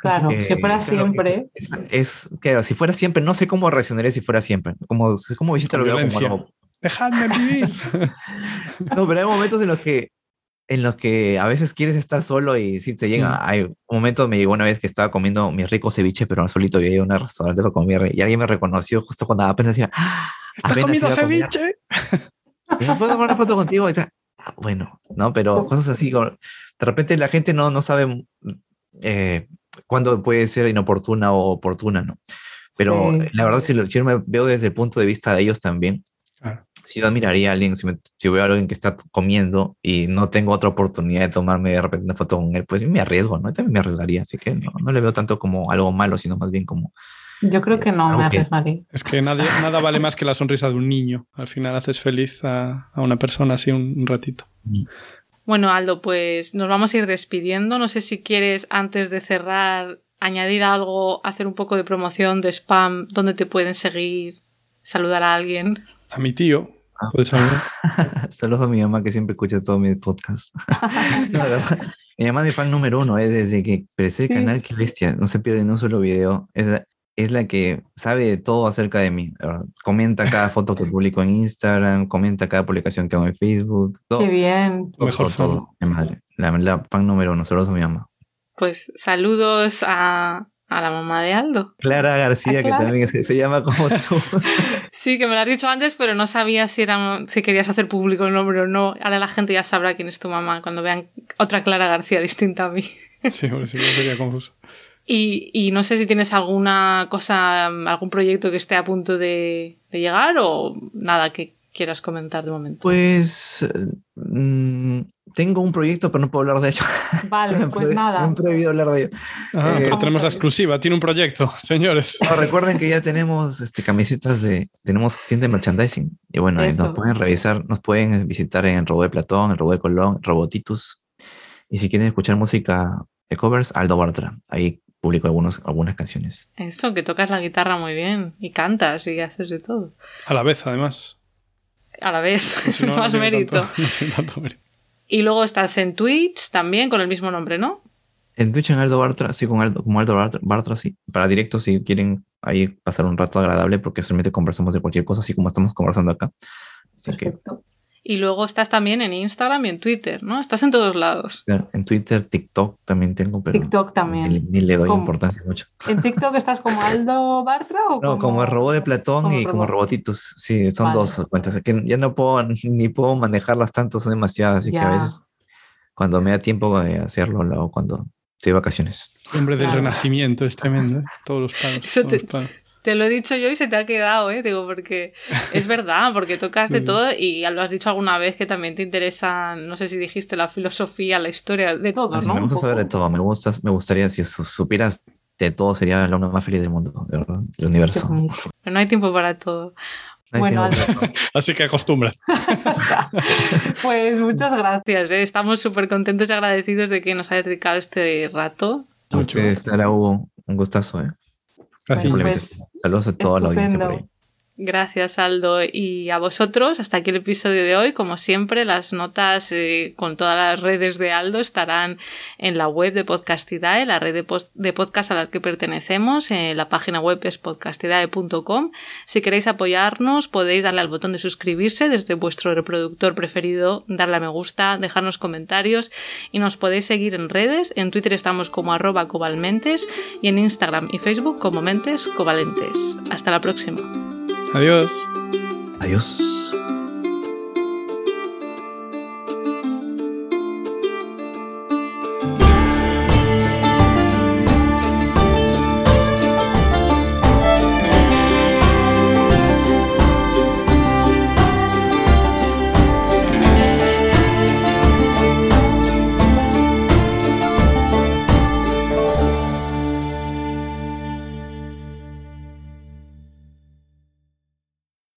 Claro, si fuera siempre. Es, claro, si fuera siempre, no sé cómo reaccionaría si fuera siempre. Como, como visita lo veo como algo. Dejadme vivir. [LAUGHS] no, pero hay momentos en los que en los que a veces quieres estar solo y si te llega. Mm. Hay un momento me llegó una vez que estaba comiendo mi rico ceviche, pero solito había un restaurante para comer y alguien me reconoció justo cuando apenas decía, ah, ¿estás comiendo ceviche? ¿Me puedo tomar una foto contigo? Y ah, bueno, ¿no? Pero cosas así, de repente la gente no, no sabe eh, cuándo puede ser inoportuna o oportuna, ¿no? Pero la verdad, si, lo, si me veo desde el punto de vista de ellos también, si yo admiraría a alguien, si, veo a alguien que está comiendo y no tengo otra oportunidad de tomarme de repente una foto con él, pues me arriesgo, ¿no? También me arriesgaría, así que no, no le veo tanto como algo malo, sino más bien como... Yo creo que no me arriesgaría. Es que nadie, nada vale más que la sonrisa de un niño. Al final haces feliz a, a una persona así un, ratito. Mm. Bueno, Aldo, pues nos vamos a ir despidiendo. No sé si quieres, antes de cerrar, añadir algo, hacer un poco de promoción de spam, dónde te pueden seguir, saludar a alguien. A mi tío. Ah. ¿Puedes [LAUGHS] Saludos a mi mamá que siempre escucha todos mis podcasts. [LAUGHS] mi mamá es fan número uno, es desde que empecé el canal, qué bestia, no se pierde ni un solo video. Es es la que sabe de todo acerca de mí. Comenta cada [LAUGHS] foto que publico en Instagram, comenta cada publicación que hago en Facebook. Todo, qué bien. Mejor todo, mi madre. La, la fan número uno, saludos a mi mamá. Pues saludos a, a la mamá de Aldo. Clara García, que también se, llama como [LAUGHS] tú. sí, que me lo has dicho antes, pero no sabía si, era, si querías hacer público el nombre o no. Ahora la gente ya sabrá quién es tu mamá cuando vean otra Clara García distinta a mí. sí, por eso sería confuso. Y, y, no sé si tienes alguna cosa, algún proyecto que esté a punto de, de llegar o nada que quieras comentar de momento. Pues mm, tengo un proyecto, pero no puedo hablar de ello. Vale, [LAUGHS] pues nada. No he prohibido hablar de ello. Eh, tenemos la exclusiva, tiene un proyecto, [LAUGHS] señores. recuerden que ya tenemos este, camisetas de, tenemos tienda de merchandising. Y bueno, nos pueden revisar, nos pueden visitar en el Robo de Platón, el Robo de Colón, Robotitus. Y si quieren escuchar música de covers, Aldo Bartra. Ahí publico algunos, algunas canciones. Eso, que tocas la guitarra muy bien y cantas y haces de todo. A la vez, además. A la vez, [LAUGHS] más [LAUGHS] mérito. Y luego estás en Twitch también con el mismo nombre, ¿no? En Twitch en Aldo Bartra, sí, con Aldo, como Aldo Bartra, sí. Para directo, si quieren ahí pasar un rato agradable, porque solamente conversamos de cualquier cosa, así como estamos conversando acá. Perfecto. Y luego estás también en Instagram y en Twitter, ¿no? Estás en todos lados. En Twitter, TikTok también tengo, pero TikTok también. Ni, le doy importancia mucho. ¿En TikTok estás como [LAUGHS] Aldo Bartra o No, como, el robot de Platón y como Robotitos. Sí, son dos cuentas. Que ya no puedo ni puedo manejarlas tanto, son demasiadas, así que a veces cuando me da tiempo de hacerlo, lo hago cuando estoy de vacaciones. El hombre del renacimiento es tremendo, ¿eh? todos los palos. Te lo he dicho yo y se te ha quedado, ¿eh? Digo, porque es verdad, porque tocas de todo y ya lo has dicho alguna vez que también te interesa, no sé si dijiste la filosofía, la historia, de todo, ah, ¿no? Me gusta saber de todo, me, gusta, me gustaría, si supieras de todo, sería el hombre más feliz del mundo, del universo. Pero no hay tiempo para todo. bueno, así que acostumbras. [LAUGHS] pues muchas gracias, ¿eh? estamos súper contentos y agradecidos de que nos hayas dedicado este rato. A ustedes, Hugo, un gustazo, ¿eh? Pues, Saludos a toda la audiencia. Gracias, Aldo. Y a vosotros, hasta aquí el episodio de hoy. Como siempre, las notas eh, con todas las redes de Aldo estarán en la web de Podcastidae, la red de, podcast a la que pertenecemos. En la página web es podcastidae.com. Si queréis apoyarnos, podéis darle al botón de suscribirse desde vuestro reproductor preferido, darle a me gusta, dejarnos comentarios y nos podéis seguir en redes. En Twitter estamos como arroba cobalmentes y en Instagram y Facebook como mentes covalentes. Hasta la próxima. Adiós. Adiós.